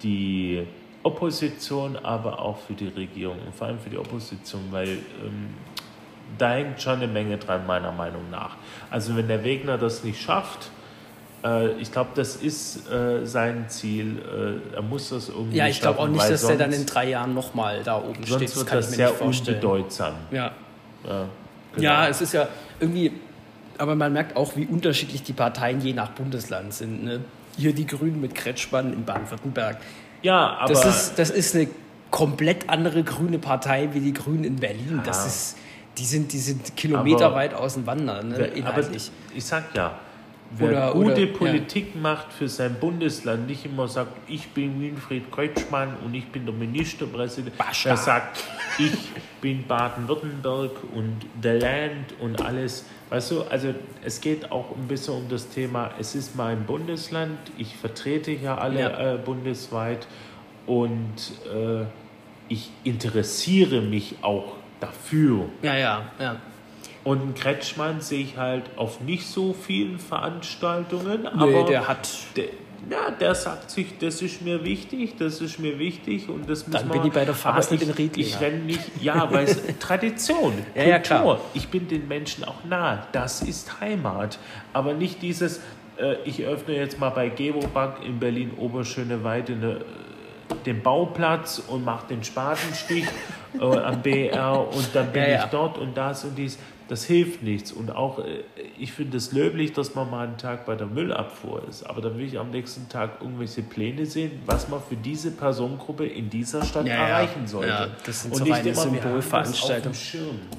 die Opposition, aber auch für die Regierung und vor allem für die Opposition, weil ähm, da hängt schon eine Menge dran, meiner Meinung nach. Also wenn der Wegner das nicht schafft, äh, ich glaube, das ist äh, sein Ziel. Äh, er muss das irgendwie Ja, ich glaube auch nicht, dass er sonst, dann in drei Jahren nochmal da oben steht. sonst Das wird das sehr unbedeutsam. Ja. Ja, genau. ja, es ist ja irgendwie, aber man merkt auch, wie unterschiedlich die Parteien je nach Bundesland sind. Ne? Hier die Grünen mit Kretschmann in Baden-Württemberg. ja aber Das ist, das ist eine komplett andere grüne Partei wie die Grünen in Berlin. Das Ja. ist, die sind, die sind kilometerweit auseinander, ne? aber ich sag ja, wer Oder- gute oder- ja. Politik macht für sein Bundesland, nicht immer sagt, ich bin Winfried Kretschmann und ich bin der Ministerpräsident. Basta. Er sagt, ich bin Baden-Württemberg und the Land und alles. Weißt du, also es geht auch ein bisschen um das Thema, es ist mein Bundesland, ich vertrete ja alle Ja. Äh, bundesweit und äh, ich interessiere mich auch dafür. ja, ja, ja. Und einen Kretschmann sehe ich halt auf nicht so vielen Veranstaltungen, Nee, aber der hat. der, ja, der sagt sich, das ist mir wichtig, das ist mir wichtig und das muss Dann man... bin ich bei der ich, in Riedling, Ich renne nicht... Ja, weil es Tradition, Ja, ja, Kultur. klar. Ich bin den Menschen auch nahe. Das ist Heimat. Aber nicht dieses... Äh, ich öffne jetzt mal bei Gewobank in Berlin-Oberschöneweide eine den Bauplatz und mache den Spatenstich äh, am BR und dann bin Ja, ja. ich dort und das und dies. Das hilft nichts. Und auch, äh, ich finde es löblich, dass man mal einen Tag bei der Müllabfuhr ist. Aber dann will ich am nächsten Tag irgendwelche Pläne sehen, was man für diese Personengruppe in dieser Stadt Ja, erreichen sollte. Ja, das sind und so nicht reine Symbolveranstaltungen.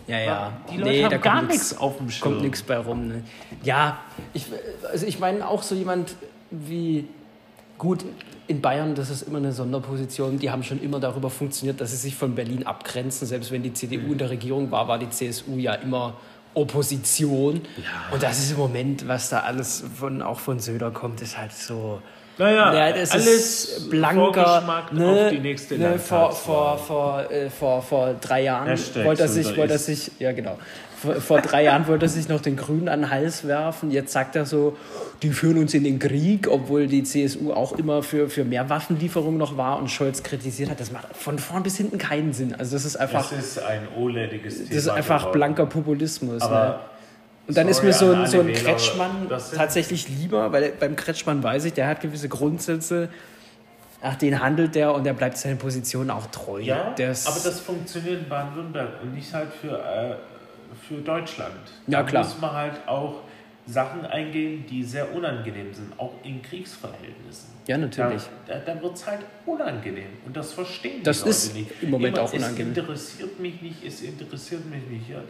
Ja, ja. Die Leute Nee, da haben gar nichts auf dem Schirm. Kommt nichts bei rum. Ne? Ja, ich, also ich meine auch so jemand wie, gut, in Bayern, das ist immer eine Sonderposition, die haben schon immer darüber funktioniert, dass sie sich von Berlin abgrenzen. Selbst wenn die CDU in der Regierung war, war die CSU ja immer Opposition. Und das ist im Moment, was da alles von, auch von Söder kommt, ist halt so... Naja, Ja, das alles ist blanker. Ne, auf die nächste ne, vor, vor, vor, äh, vor, vor drei Jahren Hashtag wollte er sich, wollte er sich, ja genau, vor, drei Jahren wollte er sich noch den Grünen an den Hals werfen. Jetzt sagt er so, die führen uns in den Krieg, obwohl die CSU auch immer für, für mehr Waffenlieferung noch war und Scholz kritisiert hat. Das macht von vorn bis hinten keinen Sinn. Also das ist einfach, Das ist ein OLEDiges Thema. das ist einfach geworden. blanker Populismus. ne? Aber Und dann ist sorry mir so ein, so ein Wähler, Kretschmann das tatsächlich lieber, weil beim Kretschmann weiß ich, der hat gewisse Grundsätze, nach denen handelt der und der bleibt seiner Position auch treu. Ja, ist, aber das funktioniert in Baden-Württemberg und nicht halt für, äh, für Deutschland. Ja, da klar. muss man halt auch Sachen eingehen, die sehr unangenehm sind, auch in Kriegsverhältnissen. Ja, natürlich. Da, da, da wird es halt unangenehm und das verstehen die Das Leute ist nicht. im Moment Immer, auch unangenehm. Es interessiert mich nicht, es interessiert mich nicht. Ja.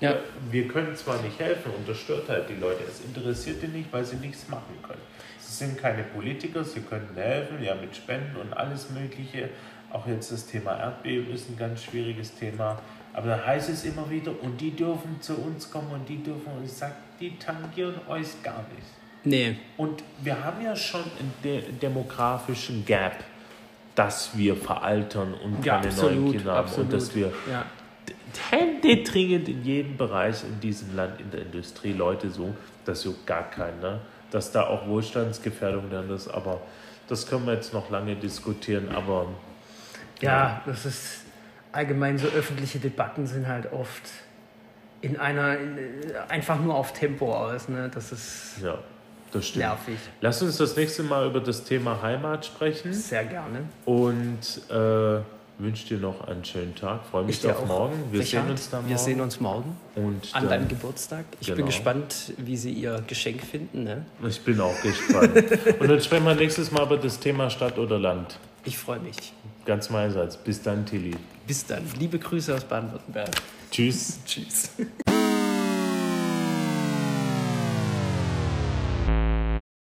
ja, wir können zwar nicht helfen und das stört halt die Leute, es interessiert die nicht, weil sie nichts machen können. Sie sind keine Politiker, sie können helfen, ja mit Spenden und alles Mögliche. Auch jetzt das Thema Erdbeben ist ein ganz schwieriges Thema. Aber da heißt es immer wieder, und die dürfen zu uns kommen und die dürfen, und ich sage, die tangieren euch gar nicht. nee, Und wir haben ja schon einen de demografischen Gap, dass wir veraltern und ja, keine absolut, neuen Kinder haben absolut. und dass wir ja. händedringend in jedem Bereich in diesem Land, in der Industrie Leute suchen. Das juckt gar keinen. Ne? Dass da auch Wohlstandsgefährdung dann ist, aber das können wir jetzt noch lange diskutieren, aber ja, das ist allgemein so öffentliche Debatten sind halt oft in einer, in, einfach nur auf Tempo aus. Ne? Das ist ja, das stimmt. nervig. Lass uns das nächste Mal über das Thema Heimat sprechen Sehr gerne. und äh, wünsche dir noch einen schönen Tag. Freue mich auf morgen. Wir Richard, sehen uns dann morgen. Wir sehen uns morgen und an dann- deinem Geburtstag. Ich bin Genau. gespannt, wie Sie Ihr Geschenk finden. Ne? Ich bin auch gespannt. Und dann sprechen wir nächstes Mal über das Thema Stadt oder Land. Ich freue mich. Ganz meinerseits. Bis dann, Tilly. Bis dann. Liebe Grüße aus Baden-Württemberg. Tschüss. Tschüss.